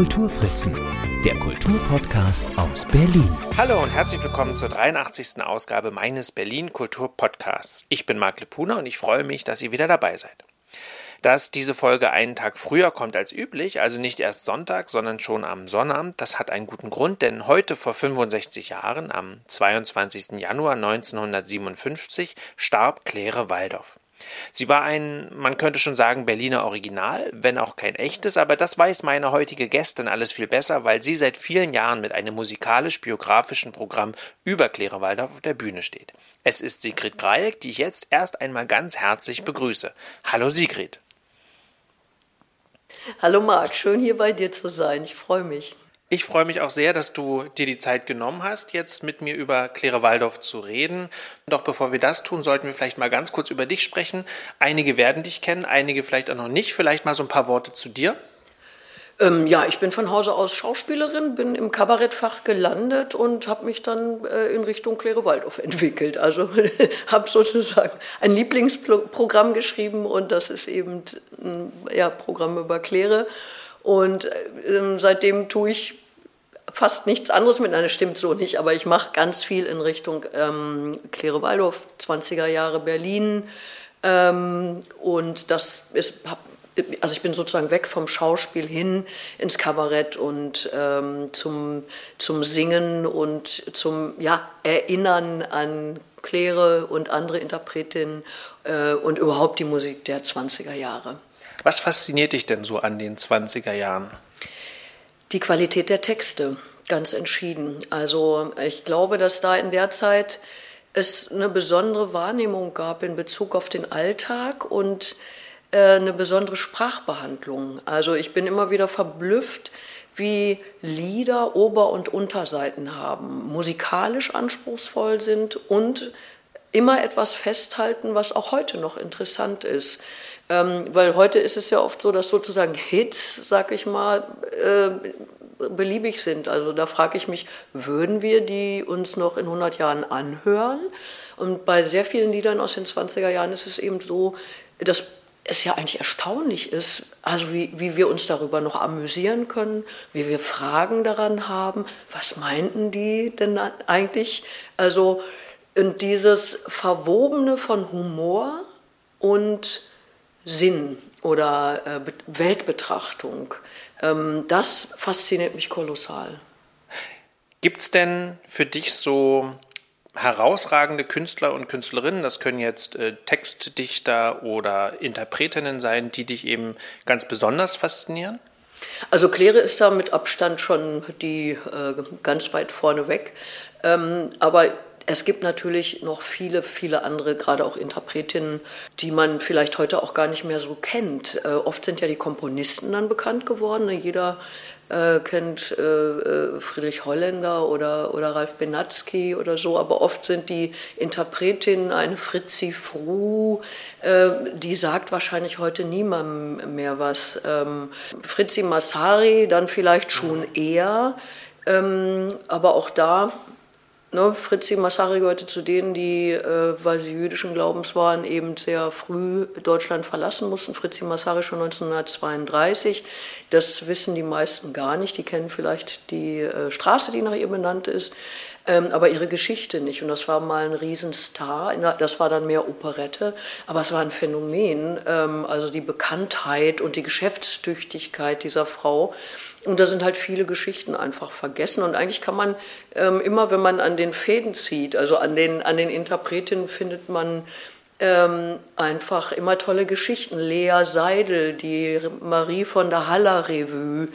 Kulturfritzen, der Kulturpodcast aus Berlin. Hallo und herzlich willkommen zur 83. Ausgabe meines Berlin Kulturpodcasts. Ich bin Marc Lepuna und ich freue mich, dass ihr wieder dabei seid. Dass diese Folge einen Tag früher kommt als üblich, also nicht erst Sonntag, sondern schon am Sonnabend, das hat einen guten Grund, denn heute vor 65 Jahren, am 22. Januar 1957, starb Claire Waldorf. Sie war ein, man könnte schon sagen, Berliner Original, wenn auch kein echtes, aber das weiß meine heutige Gästin alles viel besser, weil sie seit vielen Jahren mit einem musikalisch-biografischen Programm über Claire Waldorf auf der Bühne steht. Es ist Sigrid Greig, die ich jetzt erst einmal ganz herzlich begrüße. Hallo Sigrid. Hallo Marc, schön hier bei dir zu sein. Ich freue mich. Ich freue mich auch sehr, dass du dir die Zeit genommen hast, jetzt mit mir über Claire Waldorf zu reden. Doch bevor wir das tun, sollten wir vielleicht mal ganz kurz über dich sprechen. Einige werden dich kennen, einige vielleicht auch noch nicht. Vielleicht mal so ein paar Worte zu dir. Ähm, ja, ich bin von Hause aus Schauspielerin, bin im Kabarettfach gelandet und habe mich dann äh, in Richtung Claire Waldorf entwickelt. Also habe sozusagen ein Lieblingsprogramm geschrieben und das ist eben ein ja, Programm über Claire. Und äh, seitdem tue ich fast nichts anderes mit, nein, das stimmt so nicht, aber ich mache ganz viel in Richtung ähm, Claire Waldorf, 20er Jahre Berlin. Ähm, und das ist, also ich bin sozusagen weg vom Schauspiel hin ins Kabarett und ähm, zum, zum Singen und zum ja, Erinnern an Claire und andere Interpretinnen äh, und überhaupt die Musik der 20er Jahre. Was fasziniert dich denn so an den 20er Jahren? Die Qualität der Texte, ganz entschieden. Also ich glaube, dass da in der Zeit es eine besondere Wahrnehmung gab in Bezug auf den Alltag und äh, eine besondere Sprachbehandlung. Also ich bin immer wieder verblüfft, wie Lieder Ober- und Unterseiten haben, musikalisch anspruchsvoll sind und immer etwas festhalten, was auch heute noch interessant ist. Ähm, weil heute ist es ja oft so, dass sozusagen Hits, sag ich mal, äh, beliebig sind. Also da frage ich mich, würden wir die uns noch in 100 Jahren anhören? Und bei sehr vielen Liedern aus den 20er Jahren ist es eben so, dass es ja eigentlich erstaunlich ist, also wie, wie wir uns darüber noch amüsieren können, wie wir Fragen daran haben, was meinten die denn eigentlich? Also und dieses Verwobene von Humor und Sinn oder äh, Weltbetrachtung, ähm, das fasziniert mich kolossal. Gibt es denn für dich so herausragende Künstler und Künstlerinnen, das können jetzt äh, Textdichter oder Interpretinnen sein, die dich eben ganz besonders faszinieren? Also Claire ist da mit Abstand schon die äh, ganz weit vorne weg. Ähm, aber es gibt natürlich noch viele, viele andere, gerade auch Interpretinnen, die man vielleicht heute auch gar nicht mehr so kennt. Äh, oft sind ja die Komponisten dann bekannt geworden. Ne? Jeder äh, kennt äh, äh, Friedrich Holländer oder, oder Ralf Benatzky oder so, aber oft sind die Interpretinnen eine Fritzi Fru, äh, die sagt wahrscheinlich heute niemandem mehr was. Ähm, Fritzi Massari dann vielleicht schon eher, ähm, aber auch da Ne, Fritzi Massari gehörte zu denen, die, äh, weil sie jüdischen Glaubens waren, eben sehr früh Deutschland verlassen mussten. Fritzi Massari schon 1932. Das wissen die meisten gar nicht. Die kennen vielleicht die äh, Straße, die nach ihr benannt ist, ähm, aber ihre Geschichte nicht. Und das war mal ein Riesenstar. Das war dann mehr Operette, aber es war ein Phänomen. Ähm, also die Bekanntheit und die Geschäftstüchtigkeit dieser Frau und da sind halt viele Geschichten einfach vergessen. Und eigentlich kann man ähm, immer, wenn man an den Fäden zieht, also an den, an den Interpretinnen, findet man ähm, einfach immer tolle Geschichten. Lea Seidel, die Marie von der Haller Revue,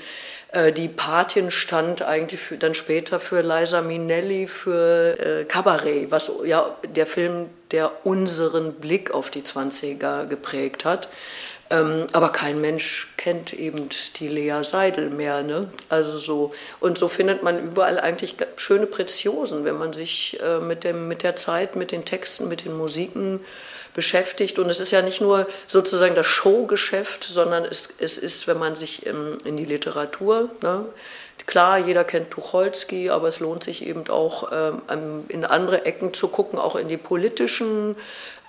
die Patin stand eigentlich für, dann später für Liza Minnelli, für äh, Cabaret, was ja der Film, der unseren Blick auf die 20er geprägt hat. Ähm, aber kein Mensch kennt eben die Lea Seidel mehr. Ne? Also so, und so findet man überall eigentlich schöne Preziosen, wenn man sich äh, mit, dem, mit der Zeit, mit den Texten, mit den Musiken beschäftigt. Und es ist ja nicht nur sozusagen das Showgeschäft, sondern es, es ist, wenn man sich in, in die Literatur, ne? klar, jeder kennt Tucholsky, aber es lohnt sich eben auch ähm, in andere Ecken zu gucken, auch in die politischen.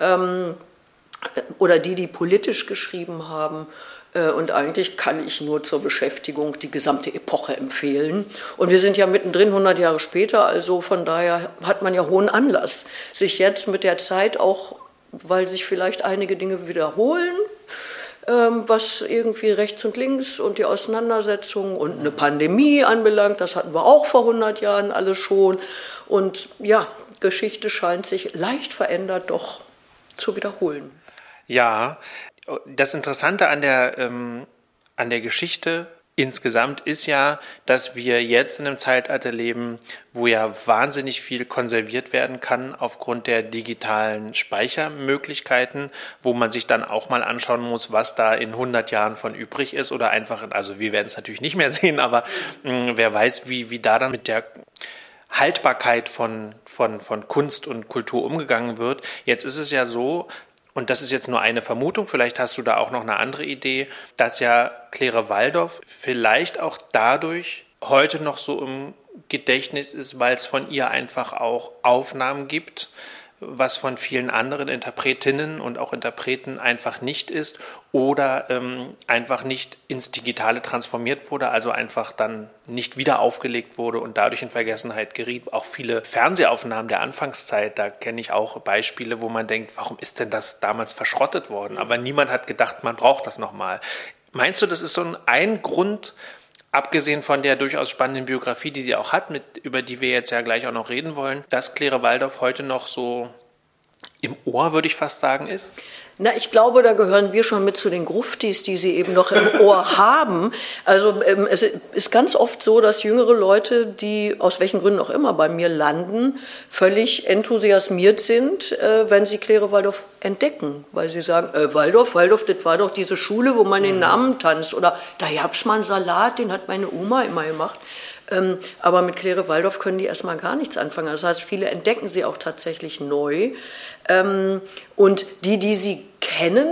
Ähm, oder die, die politisch geschrieben haben, Äh, und eigentlich kann ich nur zur Beschäftigung die gesamte Epoche empfehlen. Und wir sind ja mittendrin 100 Jahre später, also von daher hat man ja hohen Anlass, sich jetzt mit der Zeit auch, weil sich vielleicht einige Dinge wiederholen, ähm, was irgendwie rechts und links und die Auseinandersetzung und eine Pandemie anbelangt. Das hatten wir auch vor 100 Jahren alles schon. Und ja, Geschichte scheint sich leicht verändert doch zu wiederholen. Ja, das Interessante an der, ähm, an der Geschichte insgesamt ist ja, dass wir jetzt in einem Zeitalter leben, wo ja wahnsinnig viel konserviert werden kann aufgrund der digitalen Speichermöglichkeiten, wo man sich dann auch mal anschauen muss, was da in 100 Jahren von übrig ist oder einfach, also wir werden es natürlich nicht mehr sehen, aber mh, wer weiß, wie, wie da dann mit der Haltbarkeit von, von, von Kunst und Kultur umgegangen wird. Jetzt ist es ja so, und das ist jetzt nur eine Vermutung, vielleicht hast du da auch noch eine andere Idee, dass ja Claire Waldorf vielleicht auch dadurch heute noch so im Gedächtnis ist, weil es von ihr einfach auch Aufnahmen gibt, was von vielen anderen Interpretinnen und auch Interpreten einfach nicht ist oder ähm, einfach nicht ins Digitale transformiert wurde, also einfach dann nicht wieder aufgelegt wurde und dadurch in Vergessenheit geriet. Auch viele Fernsehaufnahmen der Anfangszeit, da kenne ich auch Beispiele, wo man denkt, warum ist denn das damals verschrottet worden? Aber niemand hat gedacht, man braucht das nochmal. Meinst du, das ist so ein, ein Grund, abgesehen von der durchaus spannenden Biografie, die sie auch hat, mit, über die wir jetzt ja gleich auch noch reden wollen, dass Claire Waldorf heute noch so im Ohr, würde ich fast sagen, ist? Na, ich glaube, da gehören wir schon mit zu den Gruftis, die sie eben noch im Ohr haben. Also ähm, es ist ganz oft so, dass jüngere Leute, die aus welchen Gründen auch immer bei mir landen, völlig enthusiasmiert sind, äh, wenn sie Claire Waldorf entdecken, weil sie sagen, äh, Waldorf, Waldorf, das war doch diese Schule, wo man den mhm. Namen tanzt oder da gab's mal einen Salat, den hat meine Oma immer gemacht. Ähm, aber mit Claire Waldorf können die erstmal gar nichts anfangen. Das heißt, viele entdecken sie auch tatsächlich neu. Ähm, und die, die sie kennen,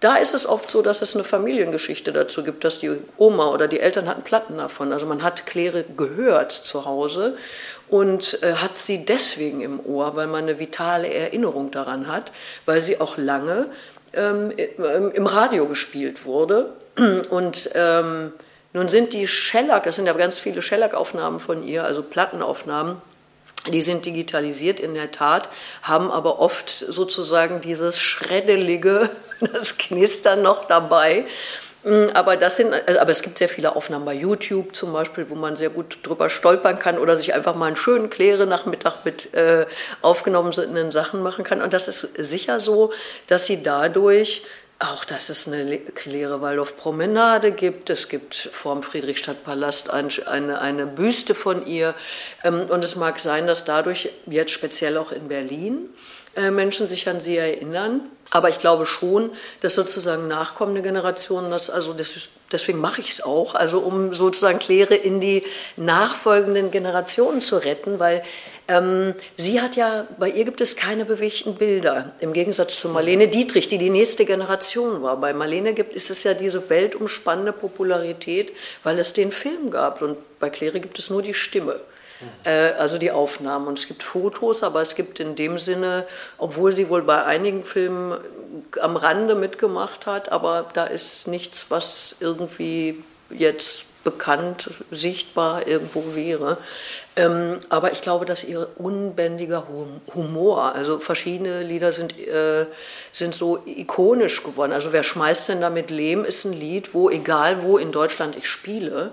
da ist es oft so, dass es eine Familiengeschichte dazu gibt, dass die Oma oder die Eltern hatten Platten davon. Also man hat Claire gehört zu Hause und äh, hat sie deswegen im Ohr, weil man eine vitale Erinnerung daran hat, weil sie auch lange ähm, im Radio gespielt wurde. Und ähm, nun sind die Shellac, das sind ja ganz viele Shellac-Aufnahmen von ihr, also Plattenaufnahmen, die sind digitalisiert in der Tat, haben aber oft sozusagen dieses Schreddelige, das Knistern noch dabei. Mm, aber, das sind, also, aber es gibt sehr viele Aufnahmen bei YouTube zum Beispiel, wo man sehr gut drüber stolpern kann oder sich einfach mal einen schönen Kläre-Nachmittag mit äh, aufgenommenen Sachen machen kann. Und das ist sicher so, dass sie dadurch auch, dass es eine leere Waldorf-Promenade gibt. Es gibt vorm Friedrichstadtpalast eine, eine Büste von ihr. Ähm, und es mag sein, dass dadurch jetzt speziell auch in Berlin äh, Menschen sich an sie erinnern. Aber ich glaube schon, dass sozusagen nachkommende Generationen das, also das, deswegen mache ich es auch, also um sozusagen Claire in die nachfolgenden Generationen zu retten, weil ähm, sie hat ja, bei ihr gibt es keine bewegten Bilder, im Gegensatz zu Marlene Dietrich, die die nächste Generation war. Bei Marlene gibt, ist es ja diese weltumspannende Popularität, weil es den Film gab und bei Claire gibt es nur die Stimme. Äh, also die Aufnahmen. Und es gibt Fotos, aber es gibt in dem Sinne, obwohl sie wohl bei einigen Filmen am Rande mitgemacht hat, aber da ist nichts, was irgendwie jetzt bekannt, sichtbar irgendwo wäre. Ähm, aber ich glaube, dass ihr unbändiger Humor, also verschiedene Lieder sind, äh, sind so ikonisch geworden. Also wer schmeißt denn damit Lehm ist ein Lied, wo egal wo in Deutschland ich spiele,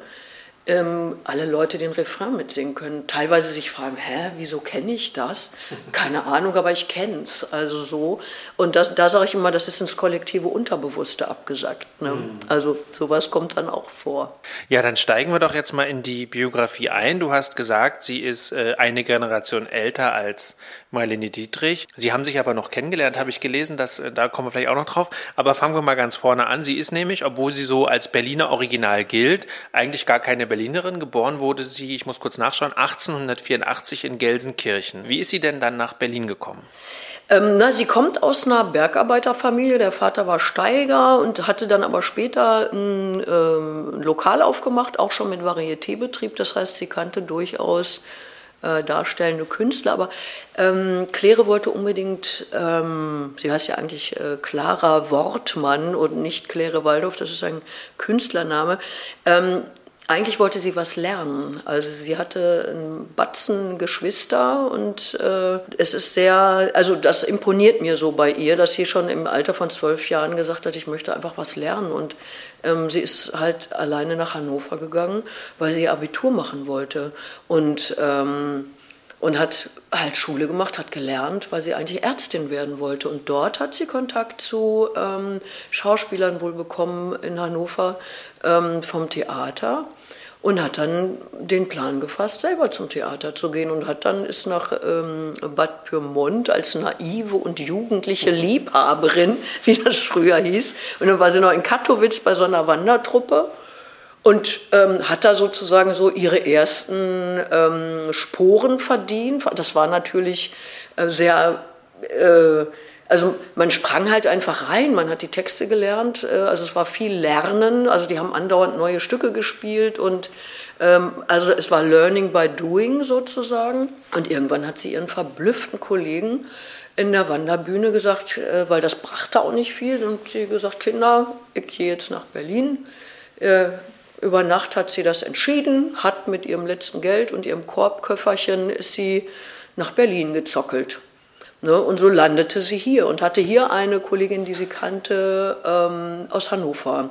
ähm, alle Leute den Refrain mitsingen können. Teilweise sich fragen, hä, wieso kenne ich das? Keine Ahnung, aber ich kenne es. Also so. Und das, da sage ich immer, das ist ins kollektive Unterbewusste abgesagt. Ne? Mhm. Also sowas kommt dann auch vor. Ja, dann steigen wir doch jetzt mal in die Biografie ein. Du hast gesagt, sie ist äh, eine Generation älter als Marlene Dietrich. Sie haben sich aber noch kennengelernt, habe ich gelesen. Das, äh, da kommen wir vielleicht auch noch drauf. Aber fangen wir mal ganz vorne an. Sie ist nämlich, obwohl sie so als Berliner Original gilt, eigentlich gar keine Berliner Berlinerin. Geboren wurde sie, ich muss kurz nachschauen, 1884 in Gelsenkirchen. Wie ist sie denn dann nach Berlin gekommen? Ähm, na, sie kommt aus einer Bergarbeiterfamilie. Der Vater war Steiger und hatte dann aber später ein ähm, Lokal aufgemacht, auch schon mit Varietébetrieb. Das heißt, sie kannte durchaus äh, darstellende Künstler. Aber ähm, Claire wollte unbedingt, ähm, sie heißt ja eigentlich äh, Clara Wortmann und nicht Claire Waldorf, das ist ein Künstlername. Ähm, eigentlich wollte sie was lernen. Also sie hatte einen Batzen Geschwister und äh, es ist sehr, also das imponiert mir so bei ihr, dass sie schon im Alter von zwölf Jahren gesagt hat, ich möchte einfach was lernen. Und ähm, sie ist halt alleine nach Hannover gegangen, weil sie Abitur machen wollte. Und ähm, und hat halt Schule gemacht, hat gelernt, weil sie eigentlich Ärztin werden wollte. Und dort hat sie Kontakt zu ähm, Schauspielern wohl bekommen in Hannover ähm, vom Theater und hat dann den Plan gefasst, selber zum Theater zu gehen und hat dann ist nach ähm, Bad Pyrmont als naive und jugendliche Liebhaberin, wie das früher hieß, und dann war sie noch in Katowice bei so einer Wandertruppe und ähm, hat da sozusagen so ihre ersten ähm, Sporen verdient. Das war natürlich äh, sehr äh, also man sprang halt einfach rein, man hat die Texte gelernt, äh, also es war viel Lernen, also die haben andauernd neue Stücke gespielt und ähm, also es war Learning by Doing sozusagen. Und irgendwann hat sie ihren verblüfften Kollegen in der Wanderbühne gesagt, äh, weil das brachte auch nicht viel, und sie gesagt, Kinder, ich gehe jetzt nach Berlin. Äh, über Nacht hat sie das entschieden, hat mit ihrem letzten Geld und ihrem Korbköfferchen ist sie nach Berlin gezockelt. Ne? Und so landete sie hier und hatte hier eine Kollegin, die sie kannte, ähm, aus Hannover,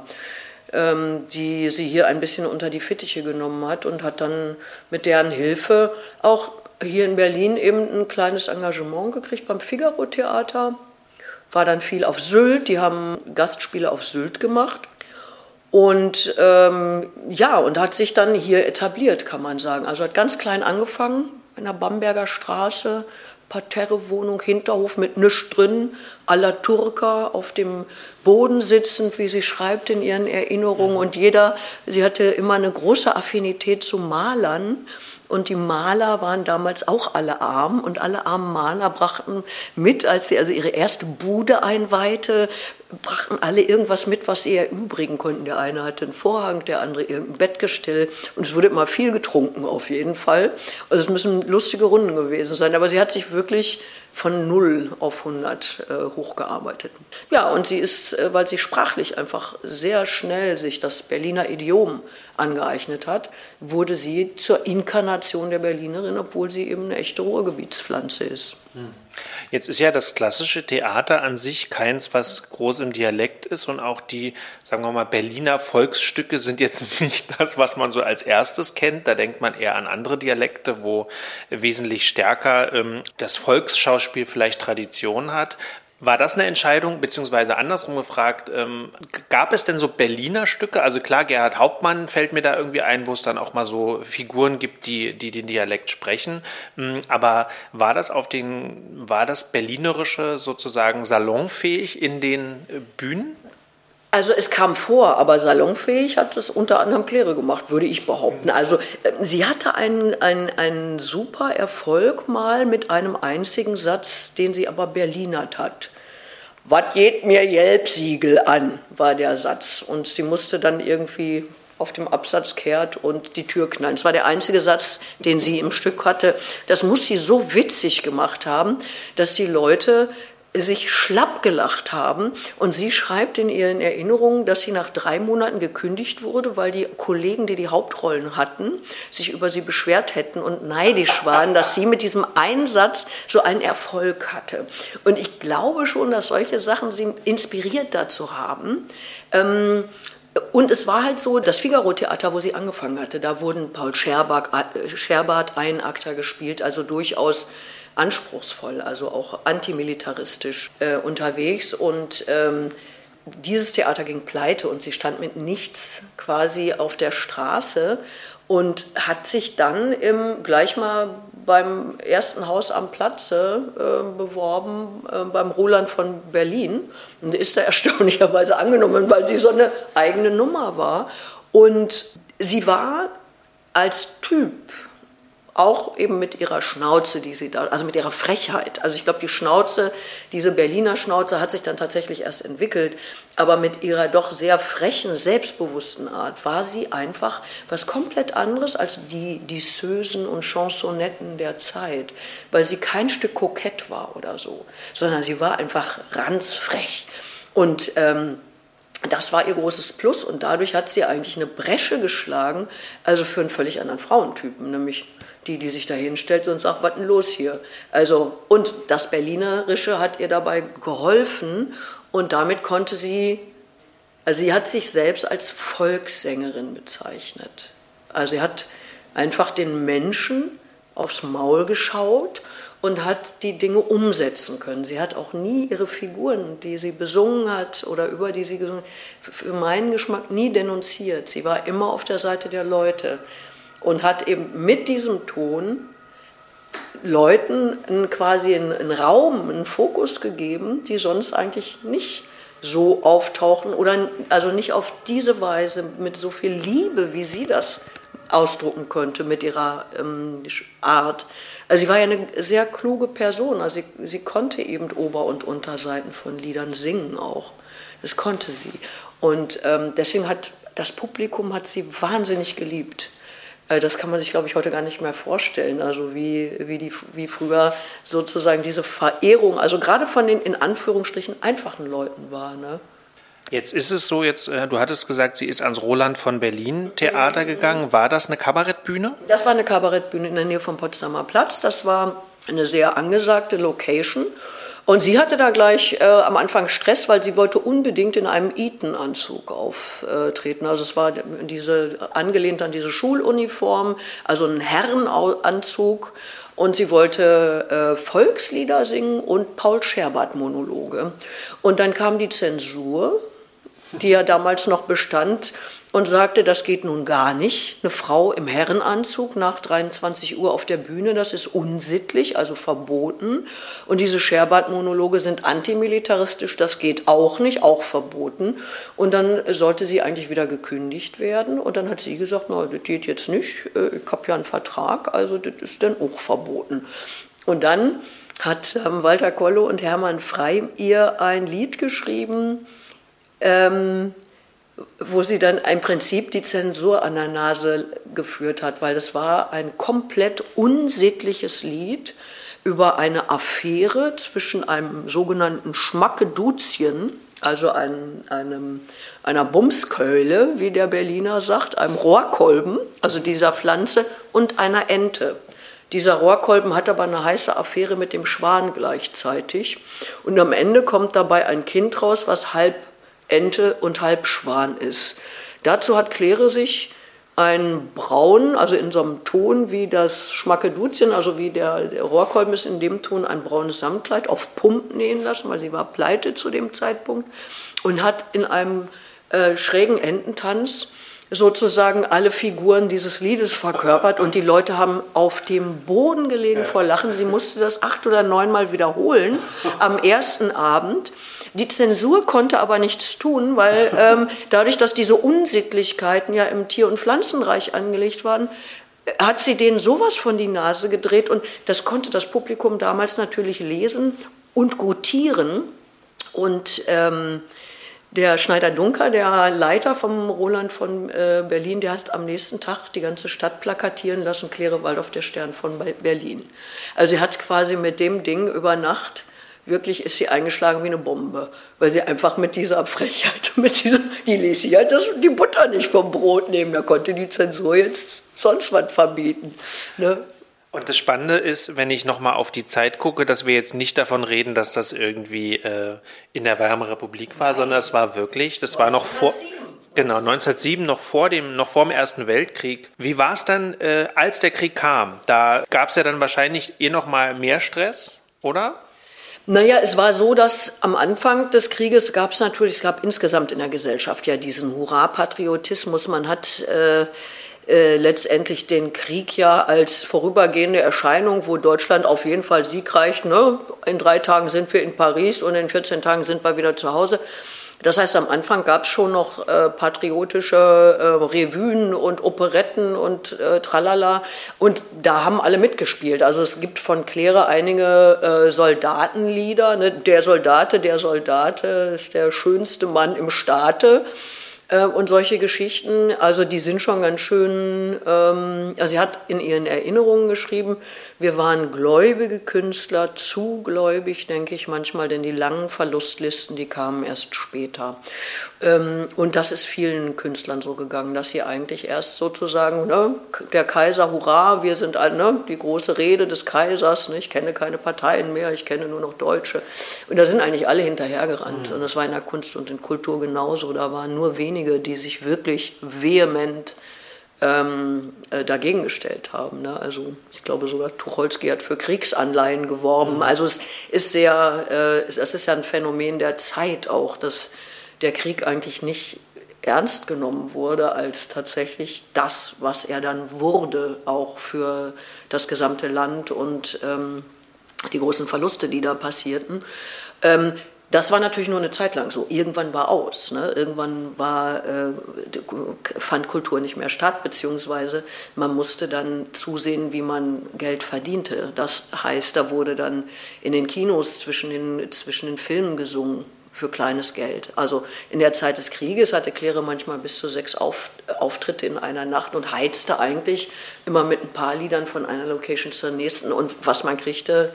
ähm, die sie hier ein bisschen unter die Fittiche genommen hat und hat dann mit deren Hilfe auch hier in Berlin eben ein kleines Engagement gekriegt beim Figaro Theater. War dann viel auf Sylt, die haben Gastspiele auf Sylt gemacht. Und ähm, ja, und hat sich dann hier etabliert, kann man sagen. Also hat ganz klein angefangen, in der Bamberger Straße, Parterrewohnung, Hinterhof mit nichts drin, aller Turka auf dem Boden sitzend, wie sie schreibt in ihren Erinnerungen. Und jeder, sie hatte immer eine große Affinität zu Malern. Und die Maler waren damals auch alle arm und alle armen Maler brachten mit, als sie also ihre erste Bude einweihte, brachten alle irgendwas mit, was sie erübrigen konnten. Der eine hatte einen Vorhang, der andere irgendein Bettgestell und es wurde immer viel getrunken auf jeden Fall. Also es müssen lustige Runden gewesen sein, aber sie hat sich wirklich von 0 auf 100 äh, hochgearbeitet. Ja, und sie ist, äh, weil sie sprachlich einfach sehr schnell sich das Berliner Idiom angeeignet hat, wurde sie zur Inkarnation der Berlinerin, obwohl sie eben eine echte Ruhrgebietspflanze ist. Jetzt ist ja das klassische Theater an sich keins, was groß im Dialekt ist und auch die, sagen wir mal, Berliner Volksstücke sind jetzt nicht das, was man so als erstes kennt. Da denkt man eher an andere Dialekte, wo wesentlich stärker ähm, das Volksschauspiel vielleicht Tradition hat. War das eine Entscheidung, beziehungsweise andersrum gefragt, ähm, gab es denn so Berliner Stücke? Also klar, Gerhard Hauptmann fällt mir da irgendwie ein, wo es dann auch mal so Figuren gibt, die, die den Dialekt sprechen. Ähm, aber war das auf den, war das Berlinerische sozusagen salonfähig in den äh, Bühnen? Also es kam vor, aber salonfähig hat es unter anderem Claire gemacht, würde ich behaupten. Also äh, sie hatte einen, einen, einen super Erfolg mal mit einem einzigen Satz, den sie aber Berlinert hat. Was geht mir Jelpsiegel an, war der Satz. Und sie musste dann irgendwie auf dem Absatz kehrt und die Tür knallen. Das war der einzige Satz, den sie im Stück hatte. Das muss sie so witzig gemacht haben, dass die Leute sich schlapp gelacht haben. Und sie schreibt in ihren Erinnerungen, dass sie nach drei Monaten gekündigt wurde, weil die Kollegen, die die Hauptrollen hatten, sich über sie beschwert hätten und neidisch waren, dass sie mit diesem Einsatz so einen Erfolg hatte. Und ich glaube schon, dass solche Sachen sie inspiriert dazu haben. Ähm, und es war halt so, das Figaro-Theater, wo sie angefangen hatte, da wurden Paul Scherbart, äh, Scherbart Einakter gespielt, also durchaus anspruchsvoll, also auch antimilitaristisch äh, unterwegs. Und ähm, dieses Theater ging pleite und sie stand mit nichts quasi auf der Straße und hat sich dann im, gleich mal beim ersten Haus am Platze äh, beworben, äh, beim Roland von Berlin. Und ist da erstaunlicherweise angenommen, weil sie so eine eigene Nummer war. Und sie war als Typ auch eben mit ihrer Schnauze, die sie da, also mit ihrer Frechheit. Also ich glaube, die Schnauze, diese Berliner Schnauze hat sich dann tatsächlich erst entwickelt, aber mit ihrer doch sehr frechen, selbstbewussten Art war sie einfach was komplett anderes als die die Sösen und Chansonetten der Zeit, weil sie kein Stück kokett war oder so, sondern sie war einfach ranzfrech. Und ähm, das war ihr großes Plus und dadurch hat sie eigentlich eine Bresche geschlagen, also für einen völlig anderen Frauentypen, nämlich die, die sich da hinstellt und sagt, was denn los hier? Also, und das Berlinerische hat ihr dabei geholfen und damit konnte sie, also sie hat sich selbst als Volkssängerin bezeichnet. Also sie hat einfach den Menschen aufs Maul geschaut und hat die Dinge umsetzen können. Sie hat auch nie ihre Figuren, die sie besungen hat oder über die sie gesungen hat, für meinen Geschmack nie denunziert. Sie war immer auf der Seite der Leute und hat eben mit diesem Ton Leuten quasi einen, Raum, einen Fokus gegeben, die sonst eigentlich nicht so auftauchen oder also nicht auf diese Weise mit so viel Liebe, wie sie das ausdrucken konnte mit ihrer ähm, Art. Also sie war ja eine sehr kluge Person. Also sie, sie konnte eben Ober- und Unterseiten von Liedern singen auch. Das konnte sie. Und ähm, deswegen hat das Publikum hat sie wahnsinnig geliebt. Äh, das kann man sich, glaube ich, heute gar nicht mehr vorstellen. Also wie, wie, die, wie früher sozusagen diese Verehrung, also gerade von den in Anführungsstrichen einfachen Leuten war. Ne? Jetzt ist es so, jetzt, äh, du hattest gesagt, sie ist ans Roland von Berlin Theater gegangen. War das eine Kabarettbühne? Das war eine Kabarettbühne in der Nähe vom Potsdamer Platz. Das war eine sehr angesagte Location. Und sie hatte da gleich äh, am Anfang Stress, weil sie wollte unbedingt in einem Eton-Anzug auftreten. Also es war diese, angelehnt an diese Schuluniform, also ein Herrenanzug. Und sie wollte äh, Volkslieder singen und Paul Scherbert-Monologe. Und dann kam die Zensur die ja damals noch bestand, und sagte, das geht nun gar nicht. Eine Frau im Herrenanzug nach 23 Uhr auf der Bühne, das ist unsittlich, also verboten. Und diese Scherbart-Monologe sind antimilitaristisch, das geht auch nicht, auch verboten. Und dann sollte sie eigentlich wieder gekündigt werden. Und dann hat sie gesagt, na, das geht jetzt nicht, äh, ich habe ja einen Vertrag, also das ist dann auch verboten. Und dann hat Walter Kollo und Hermann Frey ihr ein Lied geschrieben, ähm, wo sie dann im Prinzip die Zensur an der Nase geführt hat, weil das war ein komplett unsittliches Lied über eine Affäre zwischen einem sogenannten Schmackeduzchen, also einem, einem, einer Bumskeule, wie der Berliner sagt, einem Rohrkolben, also dieser Pflanze, und einer Ente. Dieser Rohrkolben hat aber eine heiße Affäre mit dem Schwan gleichzeitig. Und am Ende kommt dabei ein Kind raus, was halb Ente und halb Schwan ist. Dazu hat Claire sich ein Braun, also in so einem Ton wie das Schmackeduzien, also wie der, der Rohrkolben ist in dem Ton ein braunes Samtkleid auf Pump nähen lassen, weil sie war pleite zu dem Zeitpunkt und hat in einem äh, schrägen Ententanz sozusagen alle Figuren dieses Liedes verkörpert und die Leute haben auf dem Boden gelegen vor Lachen. Sie musste das acht oder neunmal wiederholen am ersten Abend. Die Zensur konnte aber nichts tun, weil ähm, dadurch, dass diese Unsittlichkeiten ja im Tier- und Pflanzenreich angelegt waren, hat sie denen sowas von die Nase gedreht und das konnte das Publikum damals natürlich lesen und gutieren und ähm, der Schneider-Dunker, der Leiter vom Roland von äh, Berlin, der hat am nächsten Tag die ganze Stadt plakatieren lassen, Claire Waldorf, der Stern von Berlin. Also sie hat quasi mit dem Ding über Nacht, wirklich ist sie eingeschlagen wie eine Bombe, weil sie einfach mit dieser Frechheit, mit dieser, die ließ sie halt das, die Butter nicht vom Brot nehmen, da konnte die Zensur jetzt sonst was verbieten. Ne? Und das Spannende ist, wenn ich nochmal auf die Zeit gucke, dass wir jetzt nicht davon reden, dass das irgendwie äh, in der Weimarer Republik war, sondern es war wirklich, das war noch vor. Genau, 1907, noch vor dem, noch vor dem Ersten Weltkrieg. Wie war es dann, äh, als der Krieg kam? Da gab es ja dann wahrscheinlich eh noch mal mehr Stress, oder? Naja, es war so, dass am Anfang des Krieges gab es natürlich, es gab insgesamt in der Gesellschaft ja diesen Hurra-Patriotismus. Man hat äh, äh, letztendlich den Krieg ja als vorübergehende Erscheinung, wo Deutschland auf jeden Fall siegreich, ne? in drei Tagen sind wir in Paris und in 14 Tagen sind wir wieder zu Hause, Das heißt, am Anfang gab es schon noch äh, patriotische äh, Revuen und Operetten und äh, Tralala. Und da haben alle mitgespielt. Also es gibt von Claire einige äh, Soldatenlieder. Ne? Der Soldate, der Soldate ist der schönste Mann im Staate. Äh, und solche Geschichten, also die sind schon ganz schön, ähm, also sie hat in ihren Erinnerungen geschrieben, wir waren gläubige Künstler, zu gläubig, denke ich manchmal, denn die langen Verlustlisten, die kamen erst später. Ähm, und das ist vielen Künstlern so gegangen, dass sie eigentlich erst sozusagen, ne, der Kaiser, hurra, wir sind ne, die große Rede des Kaisers, ne, ich kenne keine Parteien mehr, ich kenne nur noch Deutsche. Und da sind eigentlich alle hinterhergerannt. Mhm. Und das war in der Kunst und in Kultur genauso. Da waren nur wenige, die sich wirklich vehement ähm, äh, dagegen gestellt haben. Ne? Also ich glaube sogar Tucholsky hat für Kriegsanleihen geworben. Mhm. Also es ist sehr, äh, es ist ja ein Phänomen der Zeit auch, dass der Krieg eigentlich nicht ernst genommen wurde als tatsächlich das, was er dann wurde, auch für das gesamte Land und ähm, die großen Verluste, die da passierten. Ähm, das war natürlich nur eine Zeit lang so. Irgendwann war aus. Ne? Irgendwann war, äh, fand Kultur nicht mehr statt, beziehungsweise man musste dann zusehen, wie man Geld verdiente. Das heißt, da wurde dann in den Kinos zwischen den, zwischen den Filmen gesungen für kleines Geld. Also in der Zeit des Krieges hatte Claire manchmal bis zu sechs Auf, Auftritte in einer Nacht und heizte eigentlich immer mit ein paar Liedern von einer Location zur nächsten. Und was man kriegte,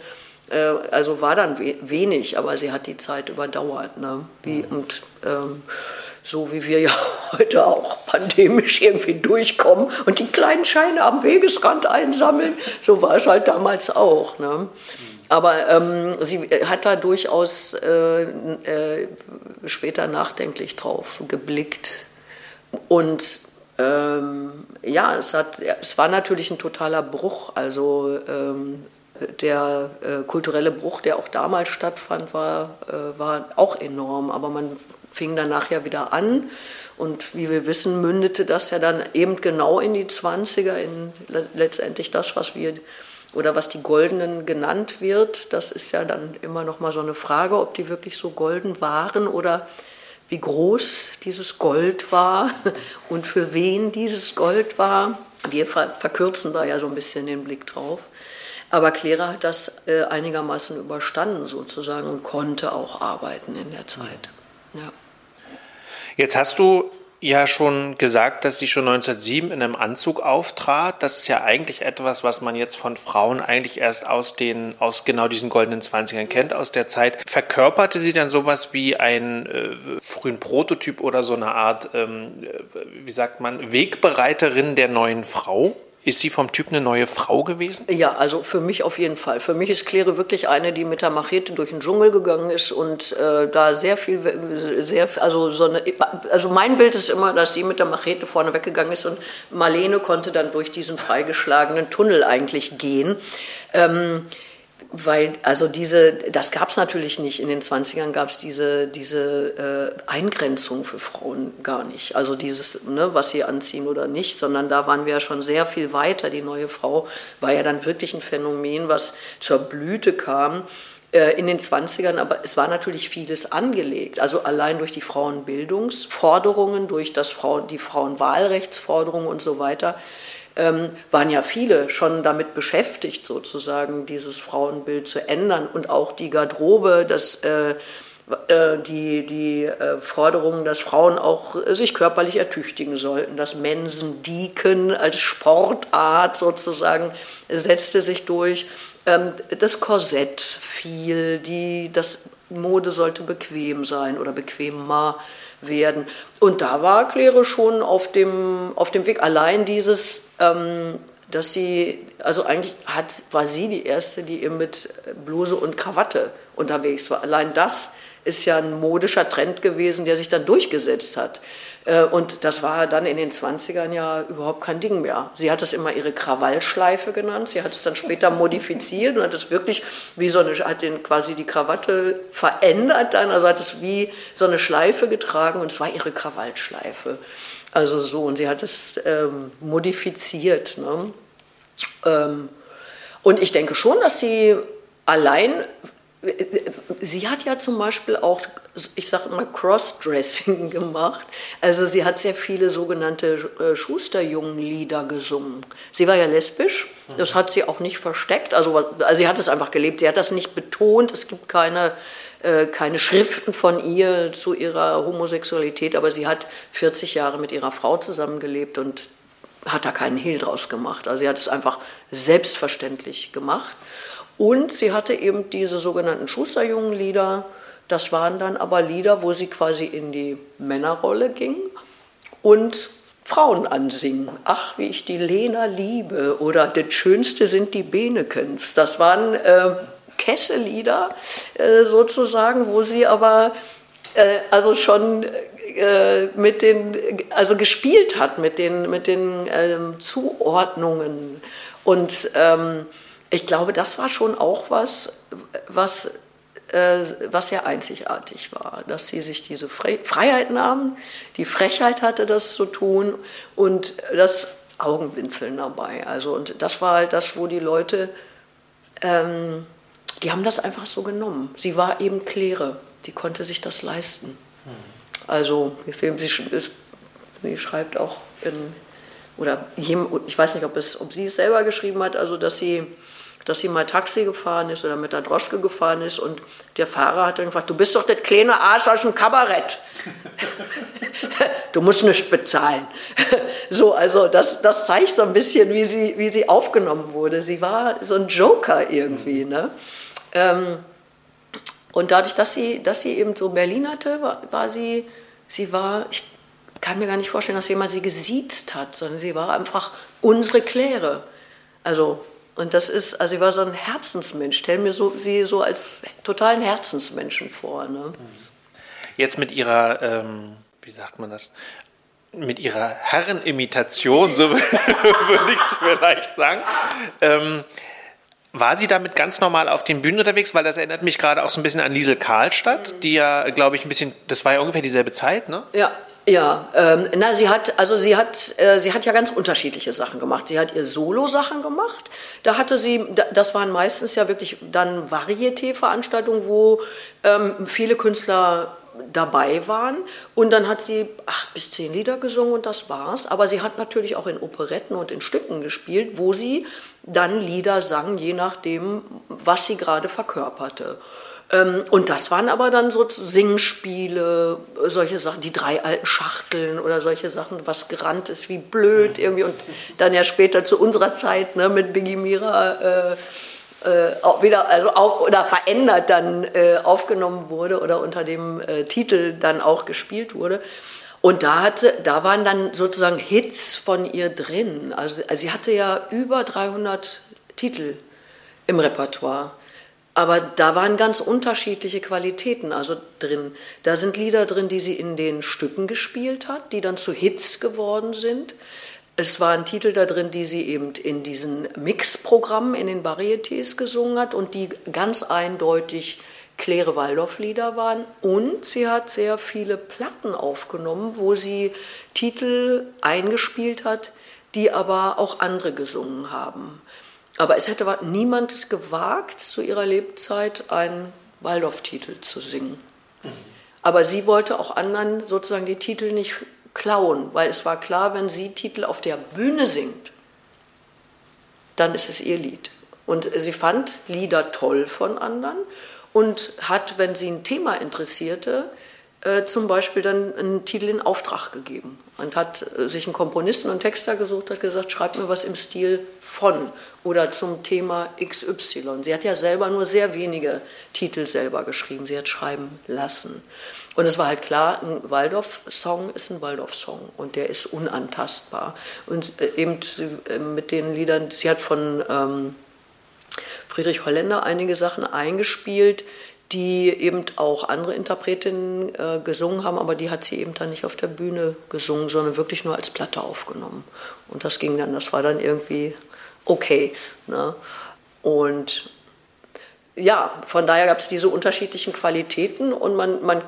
also war dann wenig, aber sie hat die Zeit überdauert. Ne? Wie, und ähm, so wie wir ja heute auch pandemisch irgendwie durchkommen und die kleinen Scheine am Wegesrand einsammeln, so war es halt damals auch. Ne? Aber ähm, sie hat da durchaus äh, äh, später nachdenklich drauf geblickt. Und ähm, ja, es, hat, es war natürlich ein totaler Bruch. Also ähm, der äh, kulturelle Bruch, der auch damals stattfand, war, äh, war auch enorm. Aber man fing dann nachher wieder an. Und wie wir wissen, mündete das ja dann eben genau in die 20er, in letztendlich das, was wir oder was die Goldenen genannt wird. Das ist ja dann immer noch mal so eine Frage, ob die wirklich so golden waren oder wie groß dieses Gold war und für wen dieses Gold war. Wir verkürzen da ja so ein bisschen den Blick drauf. Aber Clara hat das äh, einigermaßen überstanden sozusagen und konnte auch arbeiten in der Zeit. Ja. Jetzt hast du ja schon gesagt, dass sie schon 1907 in einem Anzug auftrat. Das ist ja eigentlich etwas, was man jetzt von Frauen eigentlich erst aus den, aus genau diesen goldenen Zwanzigern kennt, aus der Zeit. Verkörperte sie dann sowas wie einen äh, frühen Prototyp oder so eine Art, ähm, äh, wie sagt man, Wegbereiterin der neuen Frau? Ist sie vom Typ eine neue Frau gewesen? Ja, also für mich auf jeden Fall. Für mich ist Claire wirklich eine, die mit der Machete durch den Dschungel gegangen ist und äh, da sehr viel, sehr, also so eine, also mein Bild ist immer, dass sie mit der Machete vorne weggegangen ist und Marlene konnte dann durch diesen freigeschlagenen Tunnel eigentlich gehen. Ähm, weil also diese, das gab es natürlich nicht. In den 20ern gab es diese, diese äh, Eingrenzung für Frauen gar nicht. Also dieses, ne, was sie anziehen oder nicht, sondern da waren wir ja schon sehr viel weiter. Die neue Frau war ja dann wirklich ein Phänomen, was zur Blüte kam äh, in den 20ern, aber es war natürlich vieles angelegt. Also allein durch die Frauenbildungsforderungen, durch das Frauen, die Frauenwahlrechtsforderungen und so weiter ähm, waren ja viele schon damit beschäftigt, sozusagen dieses Frauenbild zu ändern und auch die Garderobe, das äh, äh, die, die äh, Forderung, dass Frauen auch sich körperlich ertüchtigen sollten. Das Mensendieken als Sportart sozusagen setzte sich durch. Ähm, das Korsett fiel, die, das Mode sollte bequem sein oder bequemer werden. Und da war Claire schon auf dem, auf dem Weg. Allein dieses, ähm, dass sie, also eigentlich hat, war sie die Erste, die eben mit Bluse und Krawatte unterwegs war. Allein das ist ja ein modischer Trend gewesen, der sich dann durchgesetzt hat. Äh, und das war dann in den 20ern ja überhaupt kein Ding mehr. Sie hat es immer ihre Krawallschleife genannt. Sie hat es dann später modifiziert und hat es wirklich wie so eine, hat den quasi die Krawatte verändert dann, also hat es wie so eine Schleife getragen und es war ihre Krawallschleife. Also so, und sie hat es ähm, modifiziert. Ne? Ähm, und ich denke schon, dass sie allein Sie hat ja zum Beispiel auch ich sage immer Crossdressing gemacht. Also sie hat sehr viele sogenannte äh, Schusterjungen-Lieder gesungen. Sie war ja lesbisch, das hat sie auch nicht versteckt. Also, also sie hat es einfach gelebt. Sie hat das nicht betont. Es gibt keine, äh, keine Schriften von ihr zu ihrer Homosexualität, aber sie hat 40 Jahre mit ihrer Frau zusammengelebt und hat da keinen Hehl draus gemacht. Also sie hat es einfach selbstverständlich gemacht. Und sie hatte eben diese sogenannten Schusterjungen-Lieder, das waren dann aber Lieder, wo sie quasi in die Männerrolle ging und Frauen ansingen. Ach, wie ich die Lena liebe oder das Schönste sind die Benekens. Das waren äh, Kessellieder äh, sozusagen, wo sie aber äh, also schon äh, mit den, also gespielt hat mit den, mit den ähm, Zuordnungen. Und ähm, ich glaube, das war schon auch was, was was sehr einzigartig war, dass sie sich diese Freiheit nahmen, die Frechheit hatte, das zu tun und das Augenblinzeln dabei. Also, und das war halt das, wo die Leute, ähm, die haben das einfach so genommen. Sie war eben Kläre, die konnte sich das leisten. Also, sie, sie schreibt auch in, oder ich weiß nicht, ob, es, ob sie es selber geschrieben hat, also dass sie dass sie mal Taxi gefahren ist oder mit der Droschke gefahren ist und der Fahrer hat dann gefragt, du bist doch das kleine Aas aus dem Kabarett. du musst nicht bezahlen. so, also das, das zeigt so ein bisschen, wie sie, wie sie aufgenommen wurde. Sie war so ein Joker irgendwie. Ne? Ähm, und dadurch, dass sie, dass sie eben so Berlin hatte, war, war sie, sie war, ich kann mir gar nicht vorstellen, dass jemand sie gesiezt hat, sondern sie war einfach unsere Kläre. Also und das ist, also ich war so ein Herzensmensch, stell mir so, sie so als totalen Herzensmenschen vor. Ne? Jetzt mit ihrer, ähm, wie sagt man das, mit ihrer Herrenimitation, so würde ich es vielleicht sagen. Ähm, war sie damit ganz normal auf den Bühnen unterwegs? Weil das erinnert mich gerade auch so ein bisschen an Liesel Karlstadt, die ja, glaube ich, ein bisschen, das war ja ungefähr dieselbe Zeit, ne? Ja, ja, ähm, na, sie hat, also sie hat, äh, sie hat ja ganz unterschiedliche Sachen gemacht. Sie hat ihr Solo-Sachen gemacht. Da hatte sie, das waren meistens ja wirklich dann Varieté-Veranstaltungen, wo ähm, viele Künstler dabei waren. Und dann hat sie acht bis zehn Lieder gesungen und das war's. Aber sie hat natürlich auch in Operetten und in Stücken gespielt, wo sie dann Lieder sang, je nachdem, was sie gerade verkörperte. Ähm, und das waren aber dann so Singspiele, solche Sachen, die drei alten Schachteln oder solche Sachen, was gerannt ist wie blöd irgendwie. Und dann ja später zu unserer Zeit ne, mit Biggie Mira äh, äh, auch wieder, also auch, oder verändert dann äh, aufgenommen wurde oder unter dem äh, Titel dann auch gespielt wurde. Und da, hatte, da waren dann sozusagen Hits von ihr drin. Also, also sie hatte ja über 300 Titel im Repertoire. Aber da waren ganz unterschiedliche Qualitäten also drin. Da sind Lieder drin, die sie in den Stücken gespielt hat, die dann zu Hits geworden sind. Es waren Titel da drin, die sie eben in diesen Mixprogrammen, in den Varietés gesungen hat und die ganz eindeutig Claire Waldorf-Lieder waren. Und sie hat sehr viele Platten aufgenommen, wo sie Titel eingespielt hat, die aber auch andere gesungen haben. Aber es hätte niemand gewagt, zu ihrer Lebzeit einen Waldorf-Titel zu singen. Mhm. Aber sie wollte auch anderen sozusagen die Titel nicht klauen, weil es war klar, wenn sie Titel auf der Bühne singt, dann ist es ihr Lied. Und sie fand Lieder toll von anderen und hat, wenn sie ein Thema interessierte, äh, zum Beispiel dann einen Titel in Auftrag gegeben und hat äh, sich einen Komponisten und Texter gesucht, hat gesagt, schreibt mir was im Stil von oder zum Thema XY. Sie hat ja selber nur sehr wenige Titel selber geschrieben, sie hat schreiben lassen. Und es war halt klar, ein Waldorf-Song ist ein Waldorf-Song und der ist unantastbar. Und äh, eben mit den Liedern, sie hat von ähm, Friedrich Holländer einige Sachen eingespielt, die eben auch andere Interpretinnen äh, gesungen haben, aber die hat sie eben dann nicht auf der Bühne gesungen, sondern wirklich nur als Platte aufgenommen. Und das ging dann, das war dann irgendwie okay. Ne? Und ja, von daher gab es diese unterschiedlichen Qualitäten und man, man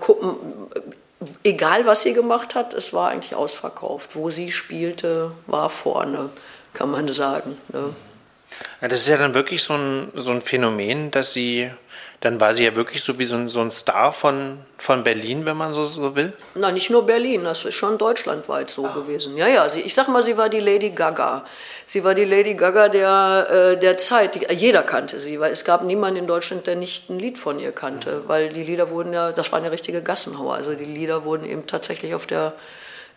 egal was sie gemacht hat, es war eigentlich ausverkauft. Wo sie spielte, war vorne, kann man sagen. Ne? Ja, das ist ja dann wirklich so ein, so ein Phänomen, dass sie, dann war sie ja wirklich so wie so ein, so ein Star von, von Berlin, wenn man so, so will. Na, nicht nur Berlin, das ist schon deutschlandweit so ah. gewesen. Ja, ja, sie, ich sag mal, sie war die Lady Gaga. Sie war die Lady Gaga der, äh, der Zeit. Die, jeder kannte sie, weil es gab niemanden in Deutschland, der nicht ein Lied von ihr kannte, mhm. weil die Lieder wurden ja, das waren ja richtige Gassenhauer. Also die Lieder wurden eben tatsächlich auf der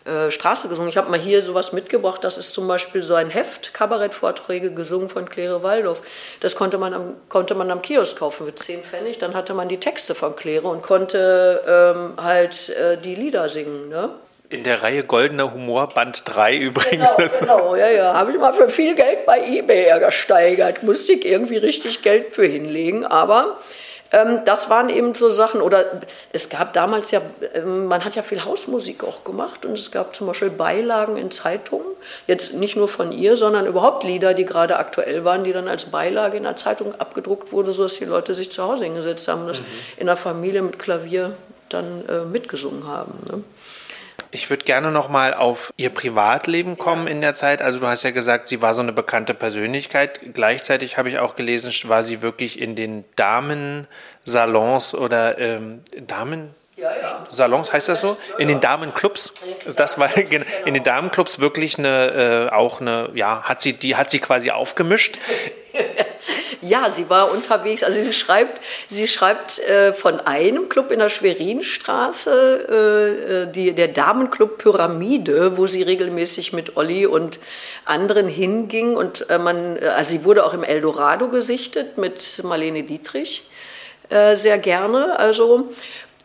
äh, Straße gesungen. Ich habe mal hier sowas mitgebracht, das ist zum Beispiel so ein Heft, Kabarettvorträge gesungen von Claire Waldorf. Das konnte man am, konnte man am Kiosk kaufen für 10 Pfennig, dann hatte man die Texte von Claire und konnte ähm, halt äh, die Lieder singen. Ne? In der Reihe Goldener Humor Band 3 übrigens. Genau, genau ja, ja. Habe ich mal für viel Geld bei eBay ersteigert. Musste ich irgendwie richtig Geld für hinlegen. Aber das waren eben so Sachen, oder es gab damals ja, ähm, man hat ja viel Hausmusik auch gemacht und es gab zum Beispiel Beilagen in Zeitungen, jetzt nicht nur von ihr, sondern überhaupt Lieder, die gerade aktuell waren, die dann als Beilage in der Zeitung abgedruckt wurden, sodass die Leute sich zu Hause hingesetzt haben und das mhm. in der Familie mit Klavier dann äh, mitgesungen haben. Ne? Ich würde gerne noch mal auf ihr Privatleben kommen in der Zeit. Also du hast ja gesagt, sie war so eine bekannte Persönlichkeit. Gleichzeitig habe ich auch gelesen, war sie wirklich in den Damensalons oder ähm, Damen ja, ja. Salons heißt das so? In den Damenclubs. Das war in den Damenclubs wirklich eine äh, auch eine ja hat sie die hat sie quasi aufgemischt. Ja, sie war unterwegs. Also sie schreibt, sie schreibt äh, von einem Club in der Schwerinstraße, äh, äh, die, der Damenclub Pyramide, wo sie regelmäßig mit Olli und anderen hinging. Und äh, man, äh, also sie wurde auch im Eldorado gesichtet mit Marlene Dietrich äh, sehr gerne. Also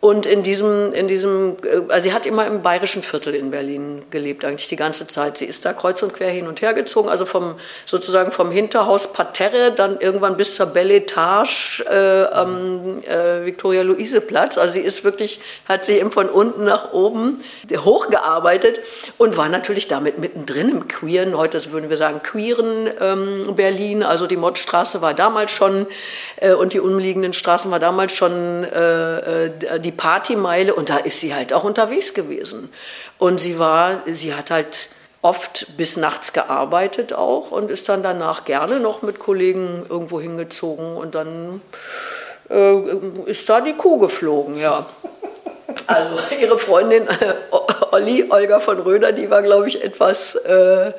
und in diesem, in diesem, äh, also sie hat immer im bayerischen Viertel in Berlin gelebt, eigentlich die ganze Zeit. Sie ist da kreuz und quer hin und her gezogen, also vom, sozusagen vom Hinterhaus Parterre, dann irgendwann bis zur Belle Etage äh, am äh, Victoria-Luise-Platz. Also sie ist wirklich, hat sie eben von unten nach oben hochgearbeitet und war natürlich damit mittendrin im queeren, heute würden wir sagen queeren ähm, Berlin. Also die Mottstraße war damals schon äh, und die umliegenden Straßen war damals schon äh, äh die die Partymeile und da ist sie halt auch unterwegs gewesen. Und sie war, sie hat halt oft bis nachts gearbeitet auch und ist dann danach gerne noch mit Kollegen irgendwo hingezogen und dann äh, ist da die Kuh geflogen, ja. Also ihre Freundin äh, Olli, Olga von Röder, die war, glaube ich, etwas äh,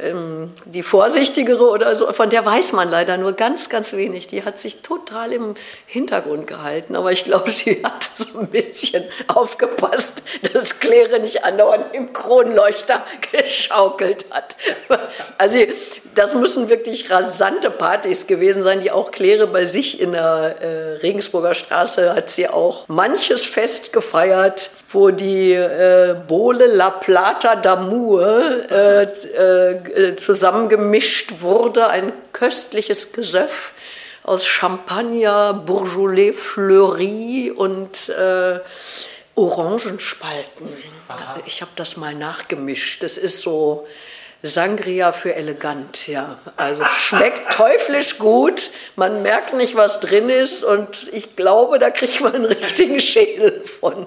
ähm, die vorsichtigere oder so, von der weiß man leider nur ganz, ganz wenig. Die hat sich total im Hintergrund gehalten, aber ich glaube, sie hat so ein bisschen aufgepasst, dass Claire nicht andauernd im Kronleuchter geschaukelt hat. Also das müssen wirklich rasante Partys gewesen sein, die auch Claire bei sich in der äh, Regensburger Straße hat sie auch manches Fest gefeiert, wo die äh, Bole La Plata d'Amour äh, äh, zusammengemischt wurde, ein köstliches Gesöff aus Champagner, Bourgeois Fleury und äh, Orangenspalten. Aha. Ich habe das mal nachgemischt. Das ist so Sangria für elegant, ja. Also schmeckt teuflisch gut, man merkt nicht, was drin ist und ich glaube, da kriegt man einen richtigen Schädel von.